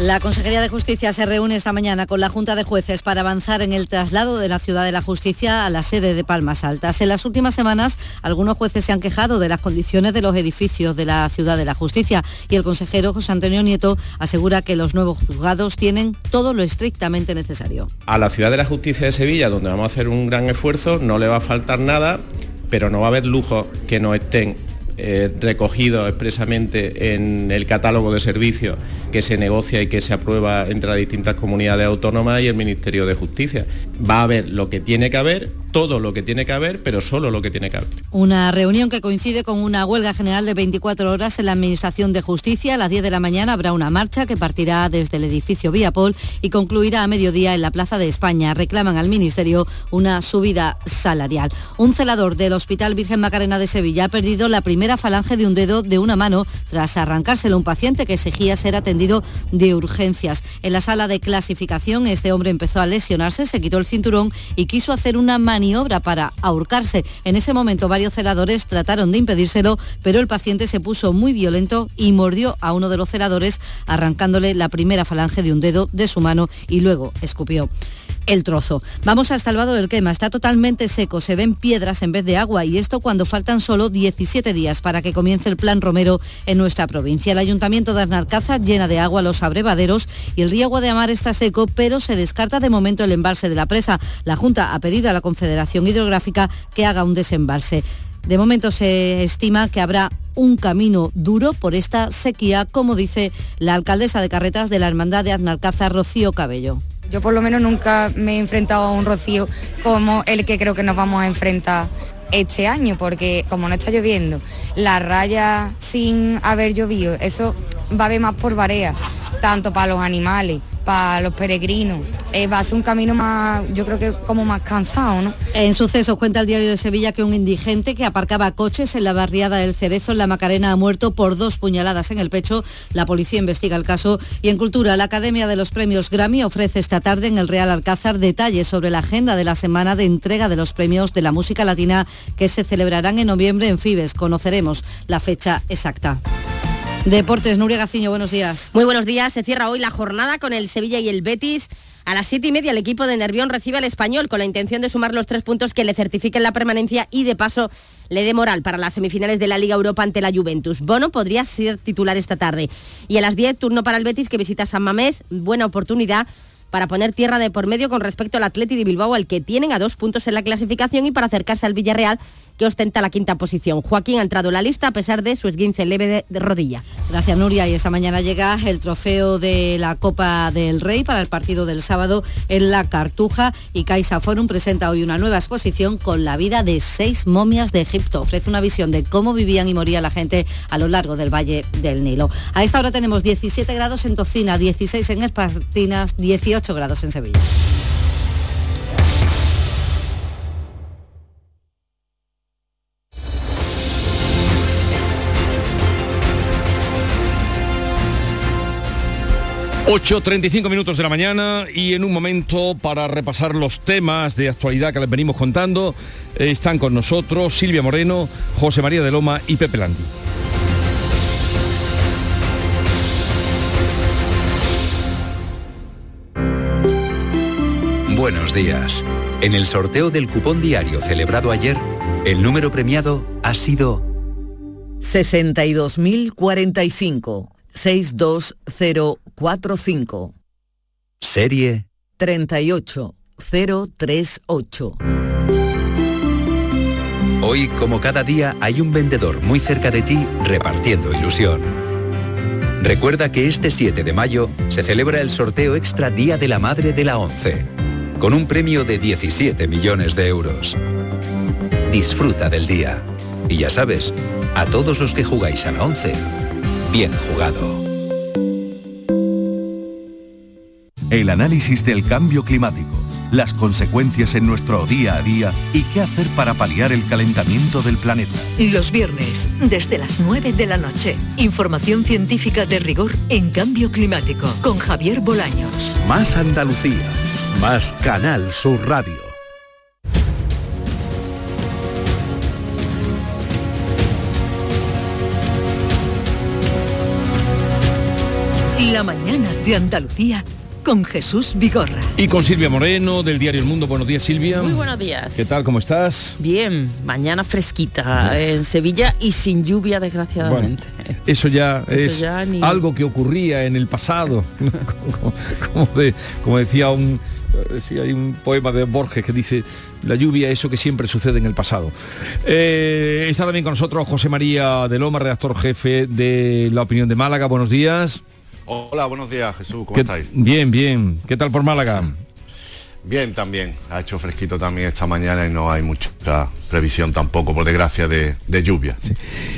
La Consejería de Justicia se reúne esta mañana con la Junta de Jueces para avanzar en el traslado de la Ciudad de la Justicia a la sede de Palmas Altas. En las últimas semanas, algunos jueces se han quejado de las condiciones de los edificios de la Ciudad de la Justicia y el consejero José Antonio Nieto asegura que los nuevos juzgados tienen todo lo estrictamente necesario. A la Ciudad de la Justicia de Sevilla, donde vamos a hacer un gran esfuerzo, no le va a faltar nada, pero no va a haber lujos que no estén eh, recogido expresamente en el catálogo de servicios que se negocia y que se aprueba entre las distintas comunidades autónomas y el Ministerio de Justicia. Va a haber lo que tiene que haber, todo lo que tiene que haber, pero solo lo que tiene que haber. Una reunión que coincide con una huelga general de 24 horas en la Administración de Justicia. A las 10 de la mañana habrá una marcha que partirá desde el edificio Viapol y concluirá a mediodía en la Plaza de España. Reclaman al Ministerio una subida salarial. Un celador del Hospital Virgen Macarena de Sevilla ha perdido la primera falange de un dedo de una mano tras arrancárselo a un paciente que exigía ser atendido de urgencias. En la sala de clasificación este hombre empezó a lesionarse, se quitó el cinturón y quiso hacer una maniobra para ahorcarse. En ese momento varios celadores trataron de impedírselo, pero el paciente se puso muy violento y mordió a uno de los celadores arrancándole la primera falange de un dedo de su mano y luego escupió el trozo. Vamos hasta el vado del quema. Está totalmente seco, se ven piedras en vez de agua y esto cuando faltan solo 17 días para que comience el plan Romero en nuestra provincia. El ayuntamiento de Arnalcaza llena de agua los abrevaderos y el río Guadamar está seco, pero se descarta de momento el embalse de la presa. La Junta ha pedido a la Confederación Hidrográfica que haga un desembalse. De momento se estima que habrá un camino duro por esta sequía, como dice la alcaldesa de Carretas de la Hermandad de Arnalcaza, Rocío Cabello. Yo por lo menos nunca me he enfrentado a un rocío como el que creo que nos vamos a enfrentar este año, porque como no está lloviendo, la raya sin haber llovido, eso va a haber más por barea, tanto para los animales para los peregrinos. Eh, va a ser un camino más, yo creo que como más cansado, ¿no? En sucesos cuenta el diario de Sevilla que un indigente que aparcaba coches en la barriada del Cerezo en la Macarena ha muerto por dos puñaladas en el pecho. La policía investiga el caso y en Cultura la Academia de los Premios Grammy ofrece esta tarde en el Real Alcázar detalles sobre la agenda de la semana de entrega de los premios de la música latina que se celebrarán en noviembre en Fibes. Conoceremos la fecha exacta. Deportes, Nuria Gaciño, buenos días. Muy buenos días. Se cierra hoy la jornada con el Sevilla y el Betis. A las siete y media el equipo de Nervión recibe al español con la intención de sumar los tres puntos que le certifiquen la permanencia y de paso le dé moral para las semifinales de la Liga Europa ante la Juventus. Bono podría ser titular esta tarde. Y a las 10 turno para el Betis que visita San Mamés. Buena oportunidad para poner tierra de por medio con respecto al Atleti de Bilbao, al que tienen a dos puntos en la clasificación y para acercarse al Villarreal que ostenta la quinta posición. Joaquín ha entrado en la lista a pesar de su esguince leve de, rodilla. Gracias Nuria y esta mañana llega el trofeo de la Copa del Rey para el partido del sábado en la Cartuja y Caixa Forum presenta hoy una nueva exposición con la vida de seis momias de Egipto. Ofrece una visión de cómo vivían y moría la gente a lo largo del Valle del Nilo. A esta hora tenemos 17 grados en Tocina, 16 en Espartinas, 18 grados en Sevilla. 8.35 minutos de la mañana y en un momento para repasar los temas de actualidad que les venimos contando, eh, están con nosotros Silvia Moreno, José María de Loma y Pepe Landi. Buenos días. En el sorteo del cupón diario celebrado ayer, el número premiado ha sido 62.045. 62045. Serie 38038. Hoy, como cada día, hay un vendedor muy cerca de ti repartiendo ilusión. Recuerda que este 7 de mayo se celebra el sorteo extra Día de la Madre de la ONCE, con un premio de 17 millones de euros. Disfruta del día. Y ya sabes, a todos los que jugáis a la ONCE, bien jugado. El análisis del cambio climático, las consecuencias en nuestro día a día y qué hacer para paliar el calentamiento del planeta. Los viernes, desde las 9 de la noche, información científica de rigor en cambio climático con Javier Bolaños. Más Andalucía, más Canal Sur Radio. La mañana de Andalucía con Jesús Vigorra. Y con Silvia Moreno del diario El Mundo. Buenos días, Silvia. Muy buenos días. ¿Qué tal? ¿Cómo estás? Bien, mañana fresquita en Sevilla y sin lluvia, desgraciadamente. eso ya es algo que ocurría en el pasado. como, decía un, eh, hay un poema de Borges que dice la lluvia, eso que siempre sucede en el pasado. Eh, está también con nosotros José María de Loma, redactor jefe de La Opinión de Málaga. Buenos días. Hola, buenos días Jesús, ¿cómo estáis? Bien, bien. ¿Qué tal por Málaga? Bien, también. Ha hecho fresquito también esta mañana y no hay mucha previsión tampoco, por desgracia, de, lluvia.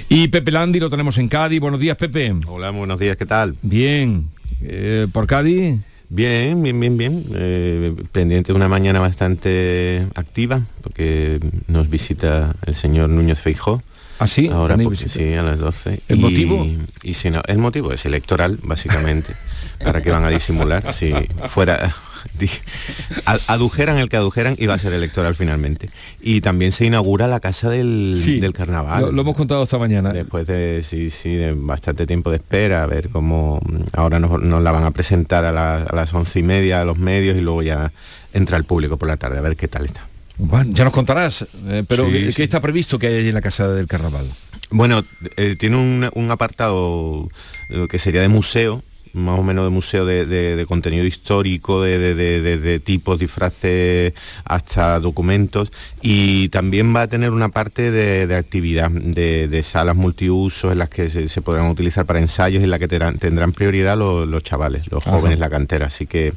Y Pepe Landi lo tenemos en Cádiz. Buenos días, Pepe. Hola, buenos días, ¿qué tal? Bien. Eh, ¿Por Cádiz? Bien, bien, bien, bien. Eh, pendiente de una mañana bastante activa, porque nos visita el señor Núñez Feijó ¿Ah, sí? Ahora pues, sí, a las 12. ¿El motivo? Y si no, el motivo es electoral, básicamente. ¿Para que van a disimular? Si fuera... adujeran el que adujeran y va a ser electoral finalmente. Y también se inaugura la casa del, del carnaval. Lo, hemos contado esta mañana. Después de, sí, sí, de bastante tiempo de espera, a ver cómo ahora nos, la van a presentar a, a las once y media a los medios y luego ya entra el público por la tarde, a ver qué tal está. Bueno, ya nos contarás, eh, pero ¿qué está previsto que hay en la Casa del Carnaval? Bueno, eh, tiene un, apartado eh, que sería de museo, más o menos de museo de, contenido histórico, de, tipos, disfraces, hasta documentos, y también va a tener una parte de, actividad, de, salas multiusos en las que se, podrán utilizar para ensayos y en la que tendrán, prioridad los, chavales, los jóvenes, la cantera, así que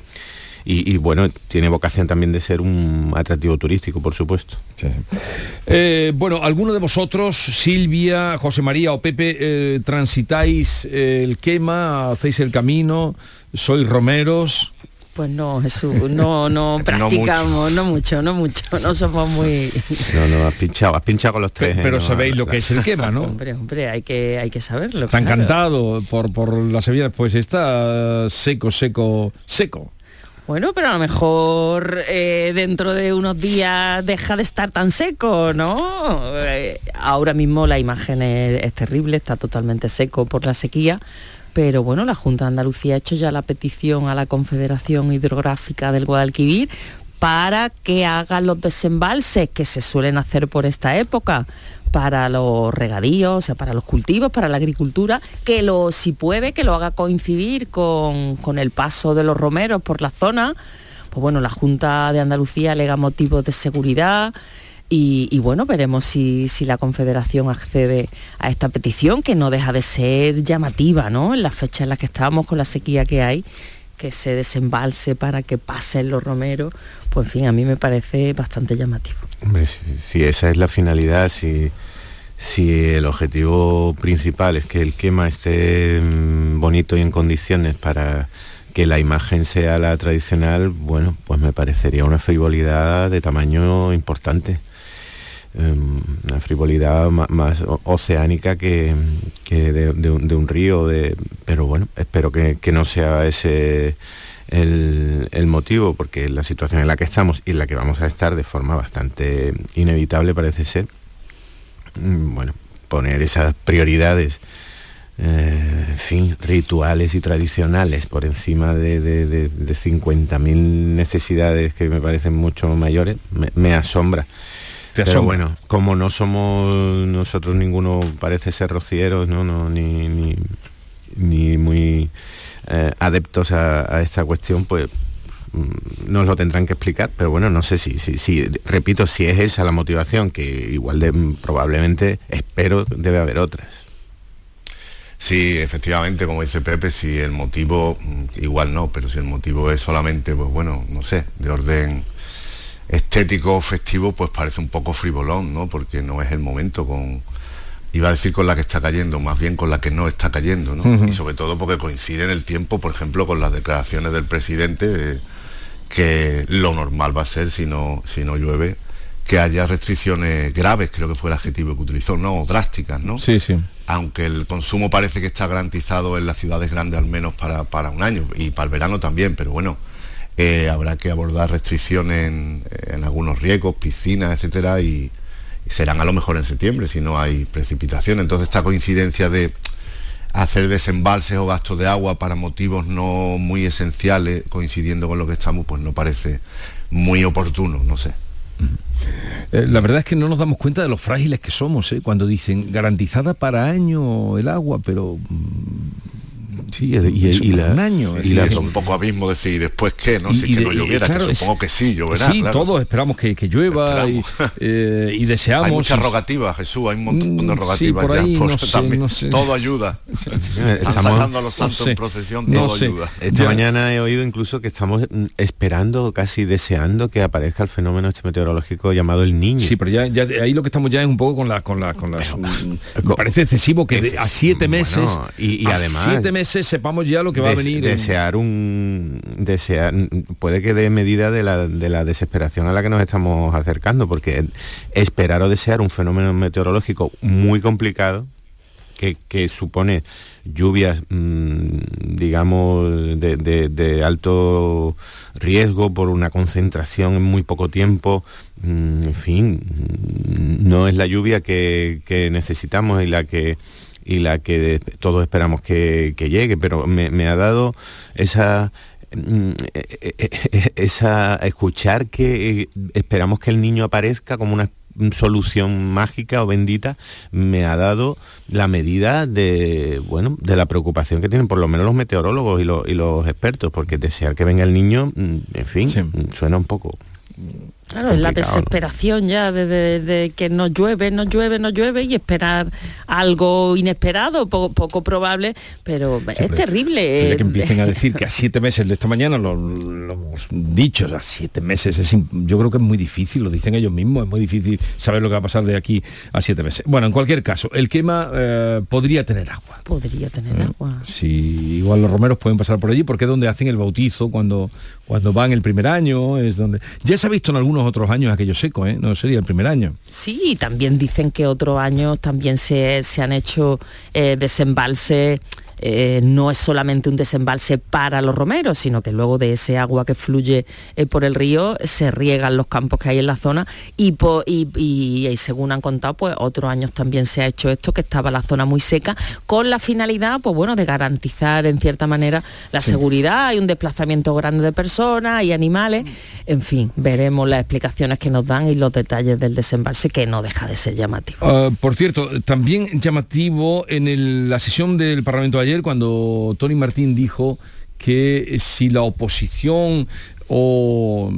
y, bueno, tiene vocación también de ser un atractivo turístico, por supuesto. Eh, bueno, ¿alguno de vosotros, Silvia, José María o Pepe, eh, transitáis el quema, hacéis el camino, sois romeros? Pues no, Jesús, no, no practicamos, no mucho, no mucho, no, somos muy... No, no, has pinchado, has pinchado con los tres. Pero, ¿eh? sabéis No, lo que es el quema, ¿no? hombre, hombre, hay que, hay que saberlo. Está claro. encantado por, por las sevillanas, pues está seco, seco, seco. Bueno, pero a lo mejor eh, dentro de unos días deja de estar tan seco, ¿no? Eh, ahora mismo la imagen es, es terrible, está totalmente seco por la sequía, pero bueno, la Junta de Andalucía ha hecho ya la petición a la Confederación Hidrográfica del Guadalquivir para que hagan los desembalses que se suelen hacer por esta época para los regadíos, o sea, para los cultivos, para la agricultura, que lo, si puede, que lo haga coincidir con, con el paso de los romeros por la zona. Pues bueno, la Junta de Andalucía alega motivos de seguridad y, bueno, veremos si, si la Confederación accede a esta petición, que no deja de ser llamativa, ¿no? En la fecha en la que estamos, con la sequía que hay, que se desembalse para que pasen los romeros, pues en fin, a mí me parece bastante llamativo. Si esa es la finalidad, si, si el objetivo principal es que el quema esté mm, bonito y en condiciones para que la imagen sea la tradicional, bueno, pues me parecería una frivolidad de tamaño importante. Em, Una frivolidad más oceánica que, de, un, de un río, de, pero bueno, espero que, no sea ese el, motivo, porque la situación en la que estamos y en la que vamos a estar de forma bastante inevitable parece ser, mm, bueno, poner esas prioridades, eh, en fin, rituales y tradicionales por encima de, de, de- de 50.000 necesidades que me parecen mucho mayores, me asombra. Te Pero asombra. bueno, como no somos nosotros ninguno parece ser rocieros, no, no ni, ni, ni muy eh, adeptos a, a esta cuestión, pues mm, nos lo tendrán que explicar, pero bueno, no sé si, si, si, repito, si es esa la motivación, que igual de mm, probablemente espero debe haber otras. Sí, efectivamente, como dice Pepe, si el motivo, mm, igual no, pero si el motivo es solamente, pues bueno, no sé, de orden estético festivo, pues parece un poco frivolón, ¿no? Porque no es el momento con, iba a decir con la que está cayendo, más bien con la que no está cayendo, ¿no? Y sobre todo porque coincide en el tiempo, por ejemplo, con las declaraciones del presidente, eh, que lo normal va a ser, si no, si no llueve, que haya restricciones graves, creo que fue el adjetivo que utilizó, no, drásticas, ¿no? Sí, sí. aunque el consumo parece que está garantizado en las ciudades grandes al menos para, para un año y para el verano también, pero bueno, habrá que abordar restricciones en, algunos riegos, piscinas, etcétera, y, serán a lo mejor en septiembre si no hay precipitación. Entonces esta coincidencia de hacer desembalses o gastos de agua para motivos no muy esenciales, coincidiendo con lo que estamos, pues no parece muy oportuno, no sé. Eh, la verdad es que no nos damos cuenta de lo frágiles que somos, ¿eh? cuando dicen garantizada para año el agua, pero... Sí, y, la- un año. es y decir, es un poco abismo decir, ¿y después qué? No Y- sé y que no y, lloviera, claro, que es- supongo que sí, lloverá. Sí, claro. todos esperamos que, que llueva y, eh, y deseamos... Hay muchas y- rogativas, Jesús, hay un montón de Mm, rogativas sí, por ya. por- no sé, también. no sé. Todo ayuda. Estamos- sacando a los santos sé, en procesión, no todo sé. ayuda. Esta mañana he oído incluso que estamos esperando, casi deseando que aparezca el fenómeno este meteorológico llamado el niño. Sí, pero ya, ya de- ahí lo que estamos ya es un poco con la con la con las mm, me parece excesivo que de- a siete meses Bueno, y, y además siete meses sepamos ya lo que va a venir en- desear un desear puede que dé medida de la, de la desesperación a la que nos estamos acercando porque esperar o desear un fenómeno meteorológico muy complicado que, que supone lluvias mm, digamos de, de- de alto riesgo por una concentración en muy poco tiempo mm, en fin no es la lluvia que, que necesitamos y la que y la que todos esperamos que, que llegue, pero me, me ha dado esa mm, eh, eh, eh, esa escuchar que eh, esperamos que el niño aparezca como una solución mágica o bendita me ha dado la medida de bueno de la preocupación que tienen por lo menos los meteorólogos y los, y los expertos porque desear que venga el niño mm, en fin mm, suena un poco Claro, es la desesperación ya de, de- de que no llueve, no llueve, no llueve y esperar algo inesperado, po- poco probable, pero es terrible. Eh, que empiecen a decir que a siete meses de esta mañana lo, lo hemos dicho, a siete meses, es yo creo que es muy difícil, lo dicen ellos mismos, es muy difícil saber lo que va a pasar de aquí a siete meses. Bueno, en cualquier caso, el quema eh, podría tener agua. Podría tener agua. Si igual los romeros pueden pasar por allí, porque es donde hacen el bautizo cuando, cuando van el primer año, es donde. Ya se ha visto en algunos otros años aquello seco, ¿eh? No sería el primer año. Sí, también dicen que otros años también se, se han hecho eh, desembalses. Eh, no es solamente un desembalse para los romeros, sino que luego de ese agua que fluye eh, por el río se riegan los campos que hay en la zona y, po- y- y- y según han contado, pues otros años también se ha hecho esto, que estaba la zona muy seca, con la finalidad, pues bueno, de garantizar en cierta manera la Sí. seguridad, hay un desplazamiento grande de personas y animales, en fin, veremos las explicaciones que nos dan y los detalles del desembalse, que no deja de ser llamativo. Ah, por cierto, también llamativo en el- la sesión del Parlamento de ayer cuando Tony Martín dijo que si la oposición o,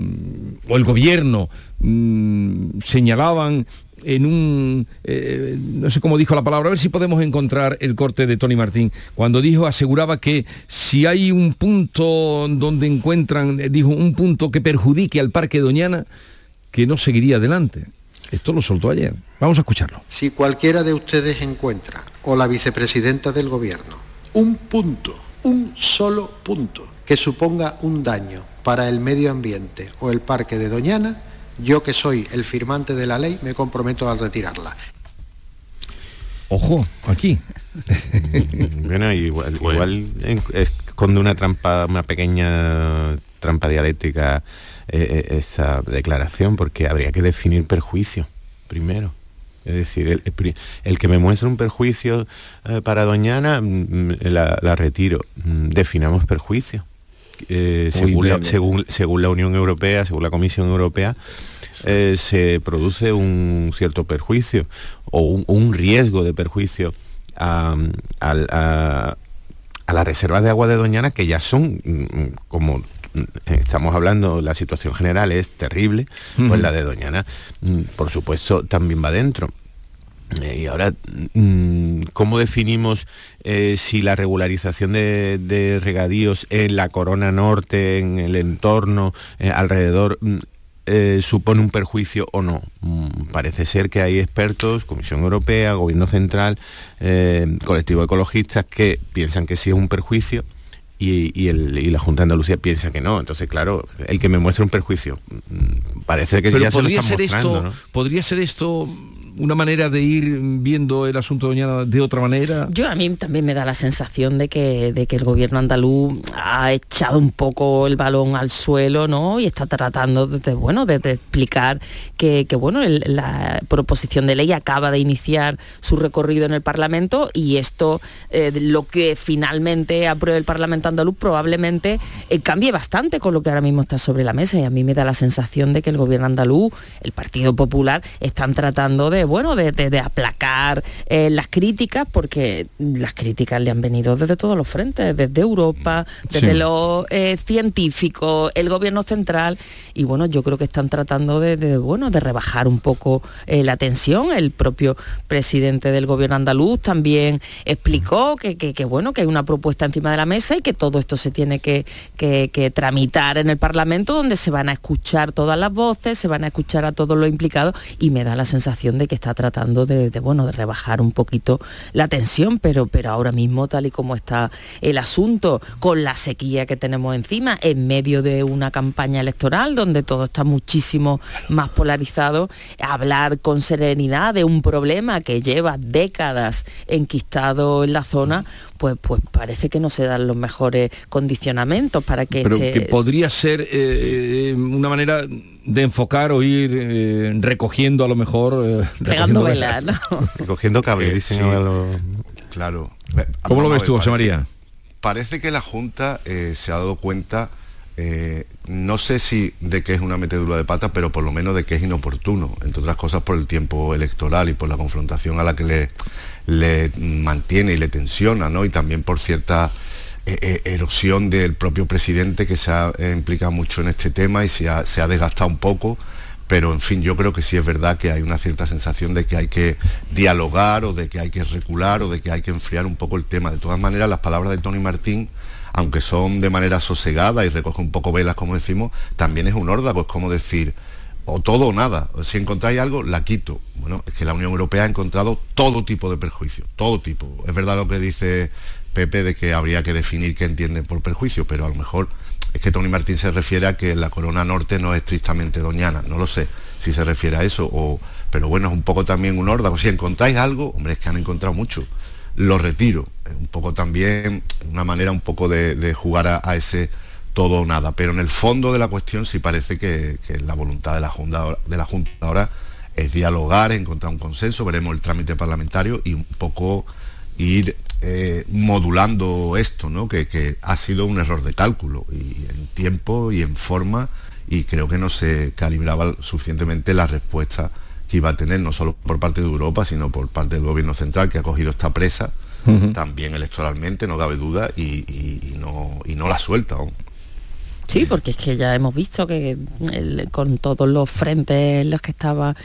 o el gobierno mm, señalaban en un, eh, no sé cómo dijo la palabra, a ver si podemos encontrar el corte de Tony Martín, cuando dijo, aseguraba que si hay un punto donde encuentran, eh, dijo, un punto que perjudique al Parque Doñana, que no seguiría adelante. Esto lo soltó ayer. Vamos a escucharlo. Si cualquiera de ustedes encuentra, o la vicepresidenta del gobierno, un punto, un solo punto, que suponga un daño para el medio ambiente o el parque de Doñana, yo que soy el firmante de la ley me comprometo a retirarla. Ojo, aquí. Bueno, igual, igual esconde una trampa, una pequeña trampa dialéctica eh, eh, esa declaración, porque habría que definir perjuicio primero. Es decir, el, el que me muestre un perjuicio eh, para Doñana, mm, la, la retiro. Mm, Definamos perjuicio. Eh, según, la, según, según la Unión Europea, según la Comisión Europea, eh, se produce un cierto perjuicio o un, un riesgo de perjuicio a, a- a las reservas de agua de Doñana que ya son, mm, como mm, estamos hablando, la situación general es terrible, pues la de Doñana, mm, por supuesto, también va dentro. Eh, Y ahora, mm, ¿cómo definimos eh, si la regularización de, de regadíos en la corona norte, en el entorno, eh, alrededor, mm, eh, supone un perjuicio o no? Parece ser que hay expertos, Comisión Europea, Gobierno Central, eh, colectivo ecologistas, que piensan que sí es un perjuicio y, y el- y la Junta de Andalucía piensa que no. Entonces, claro, el que me muestre un perjuicio, mm, parece que Pero ya se lo están mostrando, esto, ¿no? podría ser esto una manera de ir viendo el asunto Doñana de otra manera. Yo a mí también me da la sensación de que, de que el gobierno andaluz ha echado un poco el balón al suelo, ¿no? Y está tratando de, bueno, de, explicar que, que, bueno, el- la proposición de ley acaba de iniciar su recorrido en el Parlamento y esto, eh, lo que finalmente apruebe el Parlamento andaluz probablemente eh, cambie bastante con lo que ahora mismo está sobre la mesa y a mí me da la sensación de que el gobierno andaluz, el Partido Popular, están tratando de, bueno, de, de- de aplacar eh, las críticas porque las críticas le han venido desde todos los frentes, desde Europa, desde Sí. los eh, científicos, el gobierno central y bueno, yo creo que están tratando de, de, bueno, de rebajar un poco eh, la tensión. El propio presidente del gobierno andaluz también explicó que, que- que, bueno, que hay una propuesta encima de la mesa y que todo esto se tiene que, que- que tramitar en el Parlamento donde se van a escuchar todas las voces, se van a escuchar a todos los implicados y me da la sensación de que está tratando de, de, bueno, de rebajar un poquito la tensión, pero, pero ahora mismo tal y como está el asunto, con la sequía que tenemos encima, en medio de una campaña electoral donde todo está muchísimo más polarizado, hablar con serenidad de un problema que lleva décadas enquistado en la zona, pues, pues parece que no se dan los mejores condicionamientos para que pero este- que podría ser eh, una manera de enfocar o ir eh, recogiendo a lo mejor eh, Pegando recogiendo velas, ¿no? Recogiendo cable, dicen sí. ahora los- Claro. ¿Cómo lo ves tú, José parece- María? Parece que la Junta eh, se ha dado cuenta, eh, no sé si de que es una metedura de pata, pero por lo menos de que es inoportuno, entre otras cosas por el tiempo electoral y por la confrontación a la que le, le mantiene y le tensiona, ¿no? Y también por cierta eh, eh, erosión del propio presidente que se ha eh, implicado mucho en este tema y se ha, se ha desgastado un poco pero en fin, yo creo que sí es verdad que hay una cierta sensación de que hay que dialogar o de que hay que recular o de que hay que enfriar un poco el tema. De todas maneras, las palabras de Tony Martín aunque son de manera sosegada y recoge un poco velas, como decimos, también es un órdago, es como decir, o todo o nada. Si encontráis algo, la quito. Bueno, es que la Unión Europea ha encontrado todo tipo de perjuicio, todo tipo. Es verdad lo que dice Pepe de que habría que definir qué entienden por perjuicio, pero a lo mejor es que Tony Martín se refiere a que la corona norte no es estrictamente doñana, no lo sé si se refiere a eso, o, pero bueno, es un poco también un órdago. Si encontráis algo, hombre, es que han encontrado mucho lo retiro. Un poco también una manera un poco de, jugar a, ese todo o nada. Pero en el fondo de la cuestión sí parece que, la voluntad de la, Junta, de la Junta ahora es dialogar, encontrar un consenso, veremos el trámite parlamentario y un poco ir eh, modulando esto, ¿no? Que, que, ha sido un error de cálculo y en tiempo y en forma y creo que no se calibraba suficientemente la respuesta que iba a tener no solo por parte de Europa, sino por parte del gobierno central que ha cogido esta presa, también electoralmente, no cabe duda, y, no, y no la suelta aún. Sí, porque es que ya hemos visto que con todos los frentes en los que estaba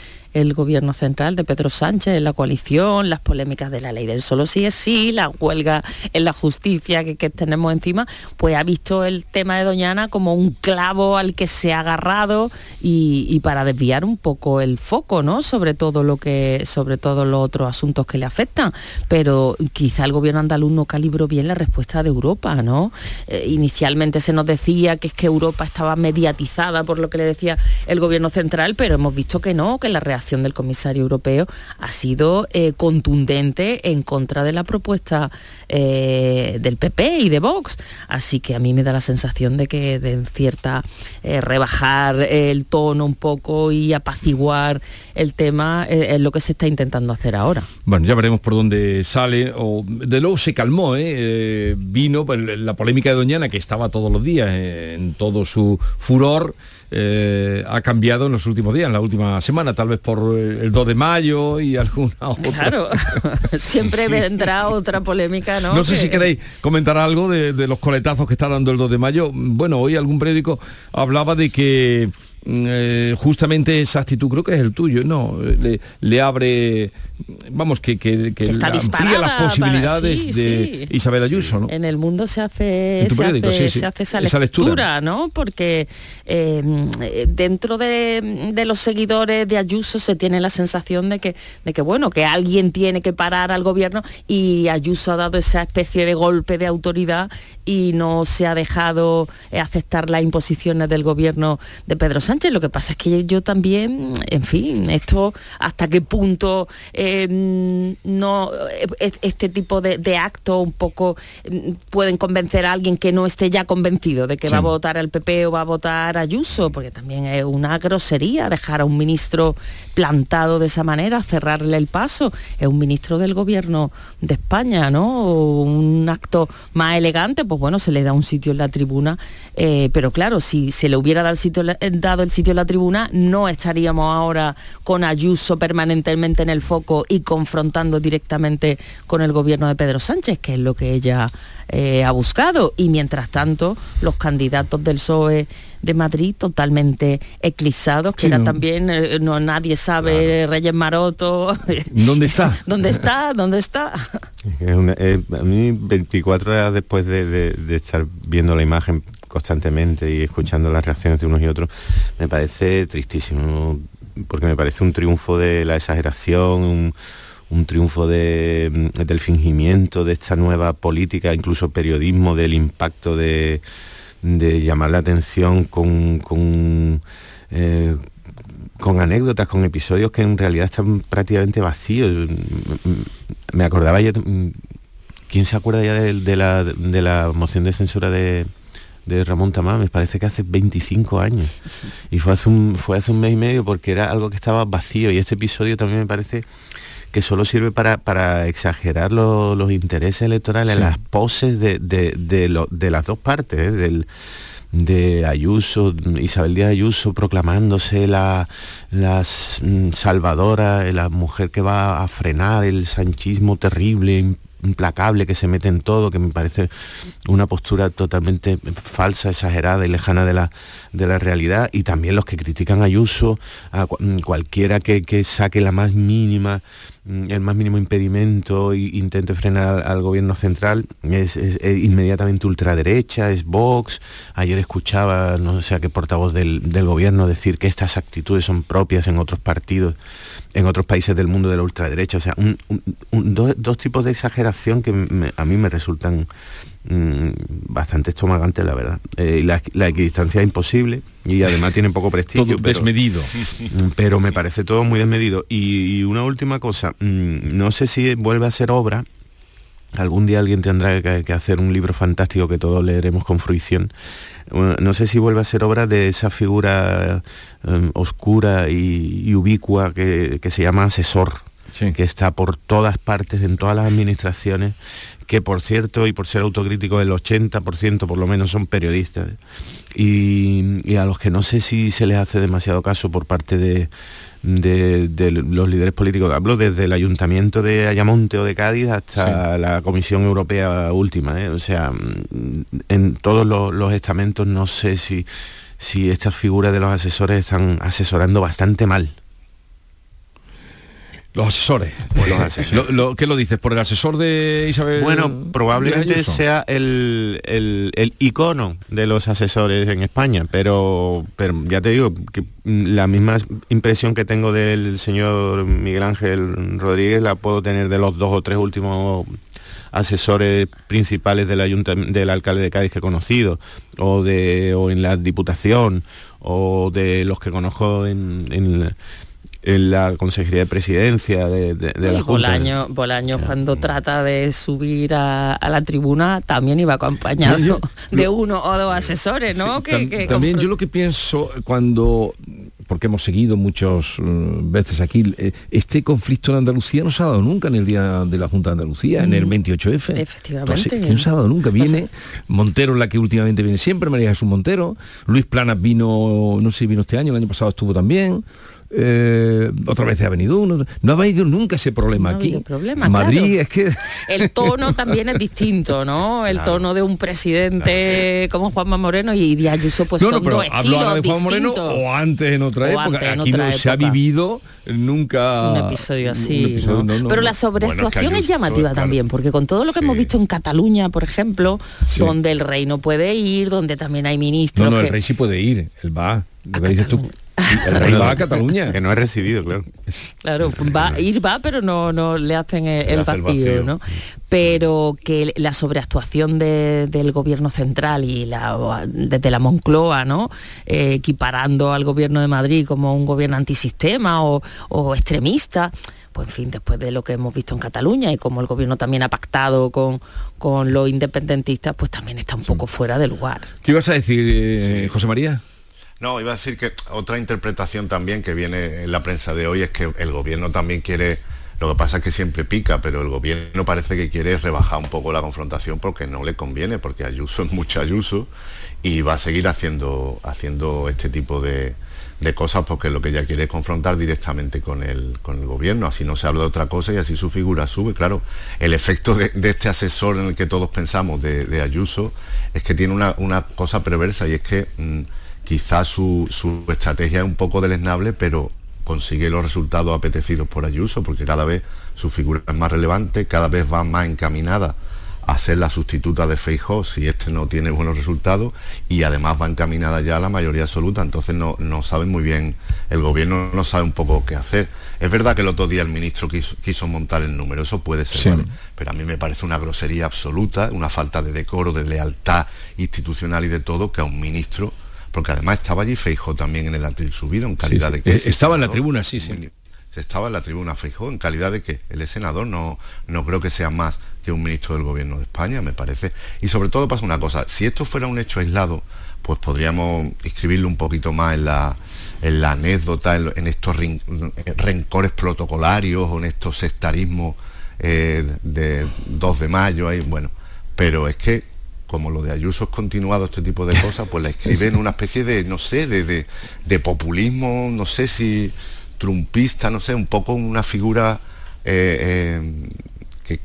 el gobierno central de Pedro Sánchez, la coalición, las polémicas de la ley del solo sí es sí, la huelga en la justicia que, tenemos encima, pues ha visto el tema de Doñana como un clavo al que se ha agarrado y, para desviar un poco el foco, ¿no? Sobre todo lo que, sobre todos los otros asuntos que le afectan. Pero quizá el gobierno andaluz no calibró bien la respuesta de Europa, ¿no? Eh, inicialmente se nos decía que es que Europa estaba mediatizada por lo que le decía el gobierno central, pero hemos visto que no, que la reacción del comisario europeo ha sido eh, contundente en contra de la propuesta eh, del PP y de Vox. Así que a mí me da la sensación de que de cierta eh, rebajar el tono un poco y apaciguar el tema es lo que se está intentando hacer ahora. Bueno, ya veremos por dónde sale. O, de luego se calmó, vino pues, la polémica de Doñana que estaba todos los días en todo su furor. Eh, ha cambiado en los últimos días, en la última semana, tal vez por el 2 de mayo y alguna otra. Claro, siempre vendrá otra polémica, ¿no? No sé si queréis comentar algo de, de los coletazos que está dando el 2 de mayo. Bueno, hoy algún periódico hablaba de que eh, justamente esa actitud creo que es el tuyo, ¿no? Le, abre, vamos, que, que, amplía las posibilidades de Isabel Ayuso, ¿no? En el mundo se hace, se hace, esa, lectura, ¿no? Porque em, dentro de, los seguidores de Ayuso se tiene la sensación de que, de que, bueno, que alguien tiene que parar al gobierno y Ayuso ha dado esa especie de golpe de autoridad y no se ha dejado eh, aceptar las imposiciones del gobierno de Pedro Sánchez lo que pasa es que yo también, en fin, esto hasta qué punto em, no este tipo de, actos un poco em, pueden convencer a alguien que no esté ya convencido de que va a votar al PP o va a votar a Ayuso, porque también es una grosería dejar a un ministro plantado de esa manera, cerrarle el paso. Es un ministro del gobierno de España, ¿no? Un acto más elegante, pues bueno, se le da un sitio en la tribuna, eh, pero claro, si se le hubiera dado el sitio, dado el sitio en la tribuna, no estaríamos ahora con Ayuso permanentemente en el foco y confrontando directamente con el gobierno de Pedro Sánchez, que es lo que ella eh, ha buscado. Y mientras tanto, los candidatos del PSOE de Madrid totalmente eclipsados, que era también, eh, no nadie sabe, Reyes Maroto. ¿Dónde está? ¿Dónde está? ¿Dónde está? a mí 24 horas después de, estar viendo la imagen constantemente y escuchando las reacciones de unos y otros, me parece tristísimo, porque me parece un triunfo de la exageración, un, triunfo de, del fingimiento de esta nueva política, incluso periodismo, del impacto de, llamar la atención con, con, eh, anécdotas, con episodios que en realidad están prácticamente vacíos. Me acordaba ya, ¿quién se acuerda ya de, la, de la moción de censura de, de Ramón Tamá, me parece que hace 25 años. Y fue hace, un, fue hace un mes y medio porque era algo que estaba vacío. Y este episodio también me parece que solo sirve para, exagerar los intereses electorales, las poses de, de, las dos partes, ¿eh? del, de Ayuso, Isabel Díaz Ayuso proclamándose la, mm, salvadora, la mujer que va a frenar el sanchismo terrible, implacable que se mete en todo, que me parece una postura totalmente falsa, exagerada y lejana de la, de la realidad, y también los que critican a Ayuso, a cualquiera que, que saque la más mínima Mm, el más mínimo impedimento e intente frenar al, gobierno central es, inmediatamente ultraderecha, es Vox. Ayer escuchaba, no sé a qué portavoz del, gobierno decir que estas actitudes son propias en otros partidos, en otros países del mundo de la ultraderecha. O sea, dos, tipos de exageración que a mí me resultan Mm, bastante estomagante, la verdad. Eh, la, equidistancia es imposible y además tiene poco prestigio. pero, desmedido. Mm, pero me parece todo muy desmedido. Y, una última cosa, mm, no sé si vuelve a ser obra, algún día alguien tendrá que, hacer un libro fantástico que todos leeremos con fruición. No sé si vuelve a ser obra de esa figura em, oscura y, ubicua que, se llama asesor, que está por todas partes, en todas las administraciones, que por cierto, y por ser autocrítico, el 80% por lo menos son periodistas, y, a los que no sé si se les hace demasiado caso por parte de, los líderes políticos. Hablo desde el ayuntamiento de Ayamonte o de Cádiz hasta la Comisión Europea última. ¿eh? O sea, en todos los, estamentos no sé si, si estas figuras de los asesores están asesorando bastante mal. Los asesores. Lo, ¿Qué lo dices? ¿Por el asesor de Isabel? Bueno, probablemente sea el, icono de los asesores en España, pero, pero ya te digo que la misma impresión que tengo del señor Miguel Ángel Rodríguez la puedo tener de los dos o tres últimos asesores principales del, del alcalde de Cádiz que he conocido, o, de, o en la Diputación, o de los que conozco en, en en la Consejería de Presidencia de, la Junta. Bolaño, cuando trata de subir a, la tribuna también iba acompañado de uno o dos asesores, ¿no? también yo lo que pienso cuando porque hemos seguido muchas mm, veces aquí, eh, este conflicto en Andalucía no se ha dado nunca en el día de la Junta de Andalucía, en el 28F. Mm, efectivamente. no se ha dado nunca. Viene Montero, la que últimamente viene siempre, María Jesús Montero, Luis Planas vino, no sé si vino este año, el año pasado estuvo también. Eh, otra vez ha venido uno, no ha venido nunca ese problema aquí. Madrid es que el tono también es distinto, ¿no? El tono de un presidente como Juanma Moreno y de Ayuso pues son dos estilos de Juan Moreno o antes en otra época. aquí no se ha vivido nunca un episodio así. pero la sobreactuación es llamativa también, porque con todo lo que hemos visto en Cataluña, por ejemplo, donde el rey no puede ir, donde también hay ministros. No, no, el rey sí puede ir, él va. Lo que dices tú, el rey va a Cataluña. Que no he recibido, claro. Claro, va, ir va, pero no, no le hacen el, vacío, ¿no? Pero que la sobreactuación del gobierno central y la, desde la Moncloa, ¿no? Eh, equiparando al gobierno de Madrid como un gobierno antisistema o, extremista, pues en fin, después de lo que hemos visto en Cataluña y como el gobierno también ha pactado con, con los independentistas, pues también está un poco fuera de lugar. ¿Qué ibas a decir, eh, José María? No, iba a decir que otra interpretación también que viene en la prensa de hoy es que el gobierno también quiere, lo que pasa es que siempre pica, pero el gobierno parece que quiere rebajar un poco la confrontación porque no le conviene, porque Ayuso es mucho Ayuso y va a seguir haciendo, haciendo este tipo de, cosas porque lo que ella quiere es confrontar directamente con el, con el gobierno, así no se habla de otra cosa y así su figura sube. Claro, el efecto de, este asesor en el que todos pensamos de, Ayuso es que tiene una, cosa perversa y es que... Mm, quizás su, estrategia es un poco deleznable, pero consigue los resultados apetecidos por Ayuso, porque cada vez su figura es más relevante, cada vez va más encaminada a ser la sustituta de Feijóo si este no tiene buenos resultados y además va encaminada ya a la mayoría absoluta, entonces no, no sabe muy bien, el gobierno no sabe un poco qué hacer. Es verdad que el otro día el ministro quiso, montar el número, eso puede ser, pero a mí me parece una grosería absoluta, una falta de decoro, de lealtad institucional y de todo que a un ministro porque además estaba allí Feijó también en el atril subido, en calidad de que... Estaba en la tribuna, sí, sí. Estaba en la tribuna Feijó, en calidad de que él es senador, no, no creo que sea más que un ministro del gobierno de España, me parece. Y sobre todo pasa una cosa, si esto fuera un hecho aislado, pues podríamos escribirlo un poquito más en la, en la anécdota, en, estos rencores protocolarios o en estos sectarismos eh, de 2 de mayo, ahí, bueno, pero es que como lo de Ayuso es continuado este tipo de cosas, pues la escribe en una especie de, no sé, de, de, populismo, no sé si trumpista, no sé, un poco una figura eh, eh, que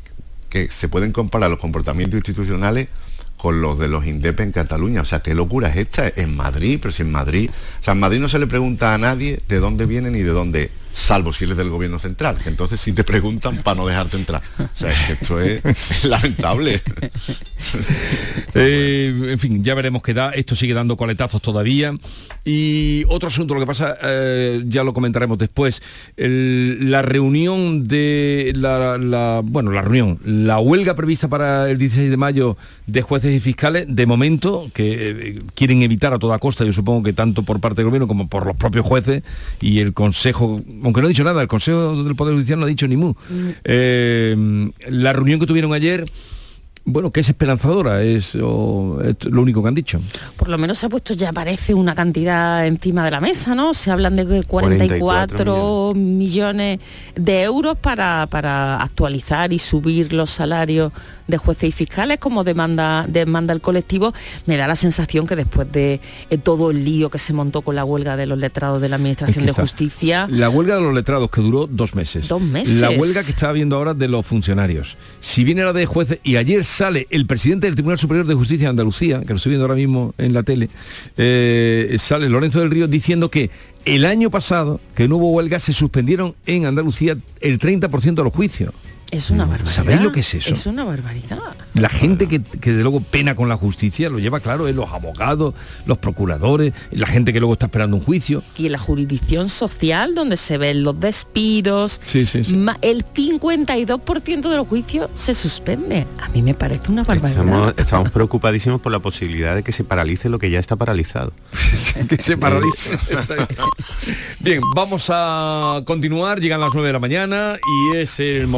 que se pueden comparar los comportamientos institucionales con los de los INDEP en Cataluña. O sea, qué locura es esta en Madrid, pero si en Madrid, o sea, en Madrid no se le pregunta a nadie de dónde viene ni de dónde, salvo si eres del gobierno central, que entonces sí te preguntan para no dejarte entrar. O sea, es que esto es lamentable. Eh, en fin, ya veremos qué da. Esto sigue dando coletazos todavía. Y otro asunto, lo que pasa, eh, ya lo comentaremos después. El- la reunión de la, la- bueno, la reunión, la huelga prevista para el 16 de mayo de jueces y fiscales, de momento, que eh, quieren evitar a toda costa, yo supongo que tanto por parte del gobierno como por los propios jueces y el Consejo, aunque no ha dicho nada, el Consejo del Poder Judicial no ha dicho ni mu. Eh, la reunión que tuvieron ayer. Bueno, que es esperanzadora, es, o- es lo único que han dicho. Por lo menos se ha puesto ya parece una cantidad encima de la mesa, ¿no? Se hablan de que 44 millones de euros para, para actualizar y subir los salarios de jueces y fiscales como demanda, demanda el colectivo. Me da la sensación que después de eh, todo el lío que se montó con la huelga de los letrados de la Administración de. Justicia, La huelga de los letrados que duró dos meses. Dos meses. La huelga que está habiendo ahora de los funcionarios. Si viene la de jueces y ayer sale el presidente del Tribunal Superior de Justicia de Andalucía, que lo estoy viendo ahora mismo en la tele, eh, sale Lorenzo del Río diciendo que el año pasado, que no hubo huelga, se suspendieron en Andalucía el 30% de los juicios. Es una barbaridad. Mm. ¿Sabéis lo que es eso? Es una barbaridad. La gente que, que de luego pena con la justicia lo lleva claro, es los abogados, los procuradores, la gente que luego está esperando un juicio. y en la jurisdicción social donde se ven los despidos, Sí, sí, sí. ma- el 52% de los juicios se suspende. A mí me parece una barbaridad. Estamos, estamos preocupadísimos por la posibilidad de que se paralice lo que ya está paralizado. que se paralice. Bien, vamos a continuar, llegan las 9 de la mañana y es el momento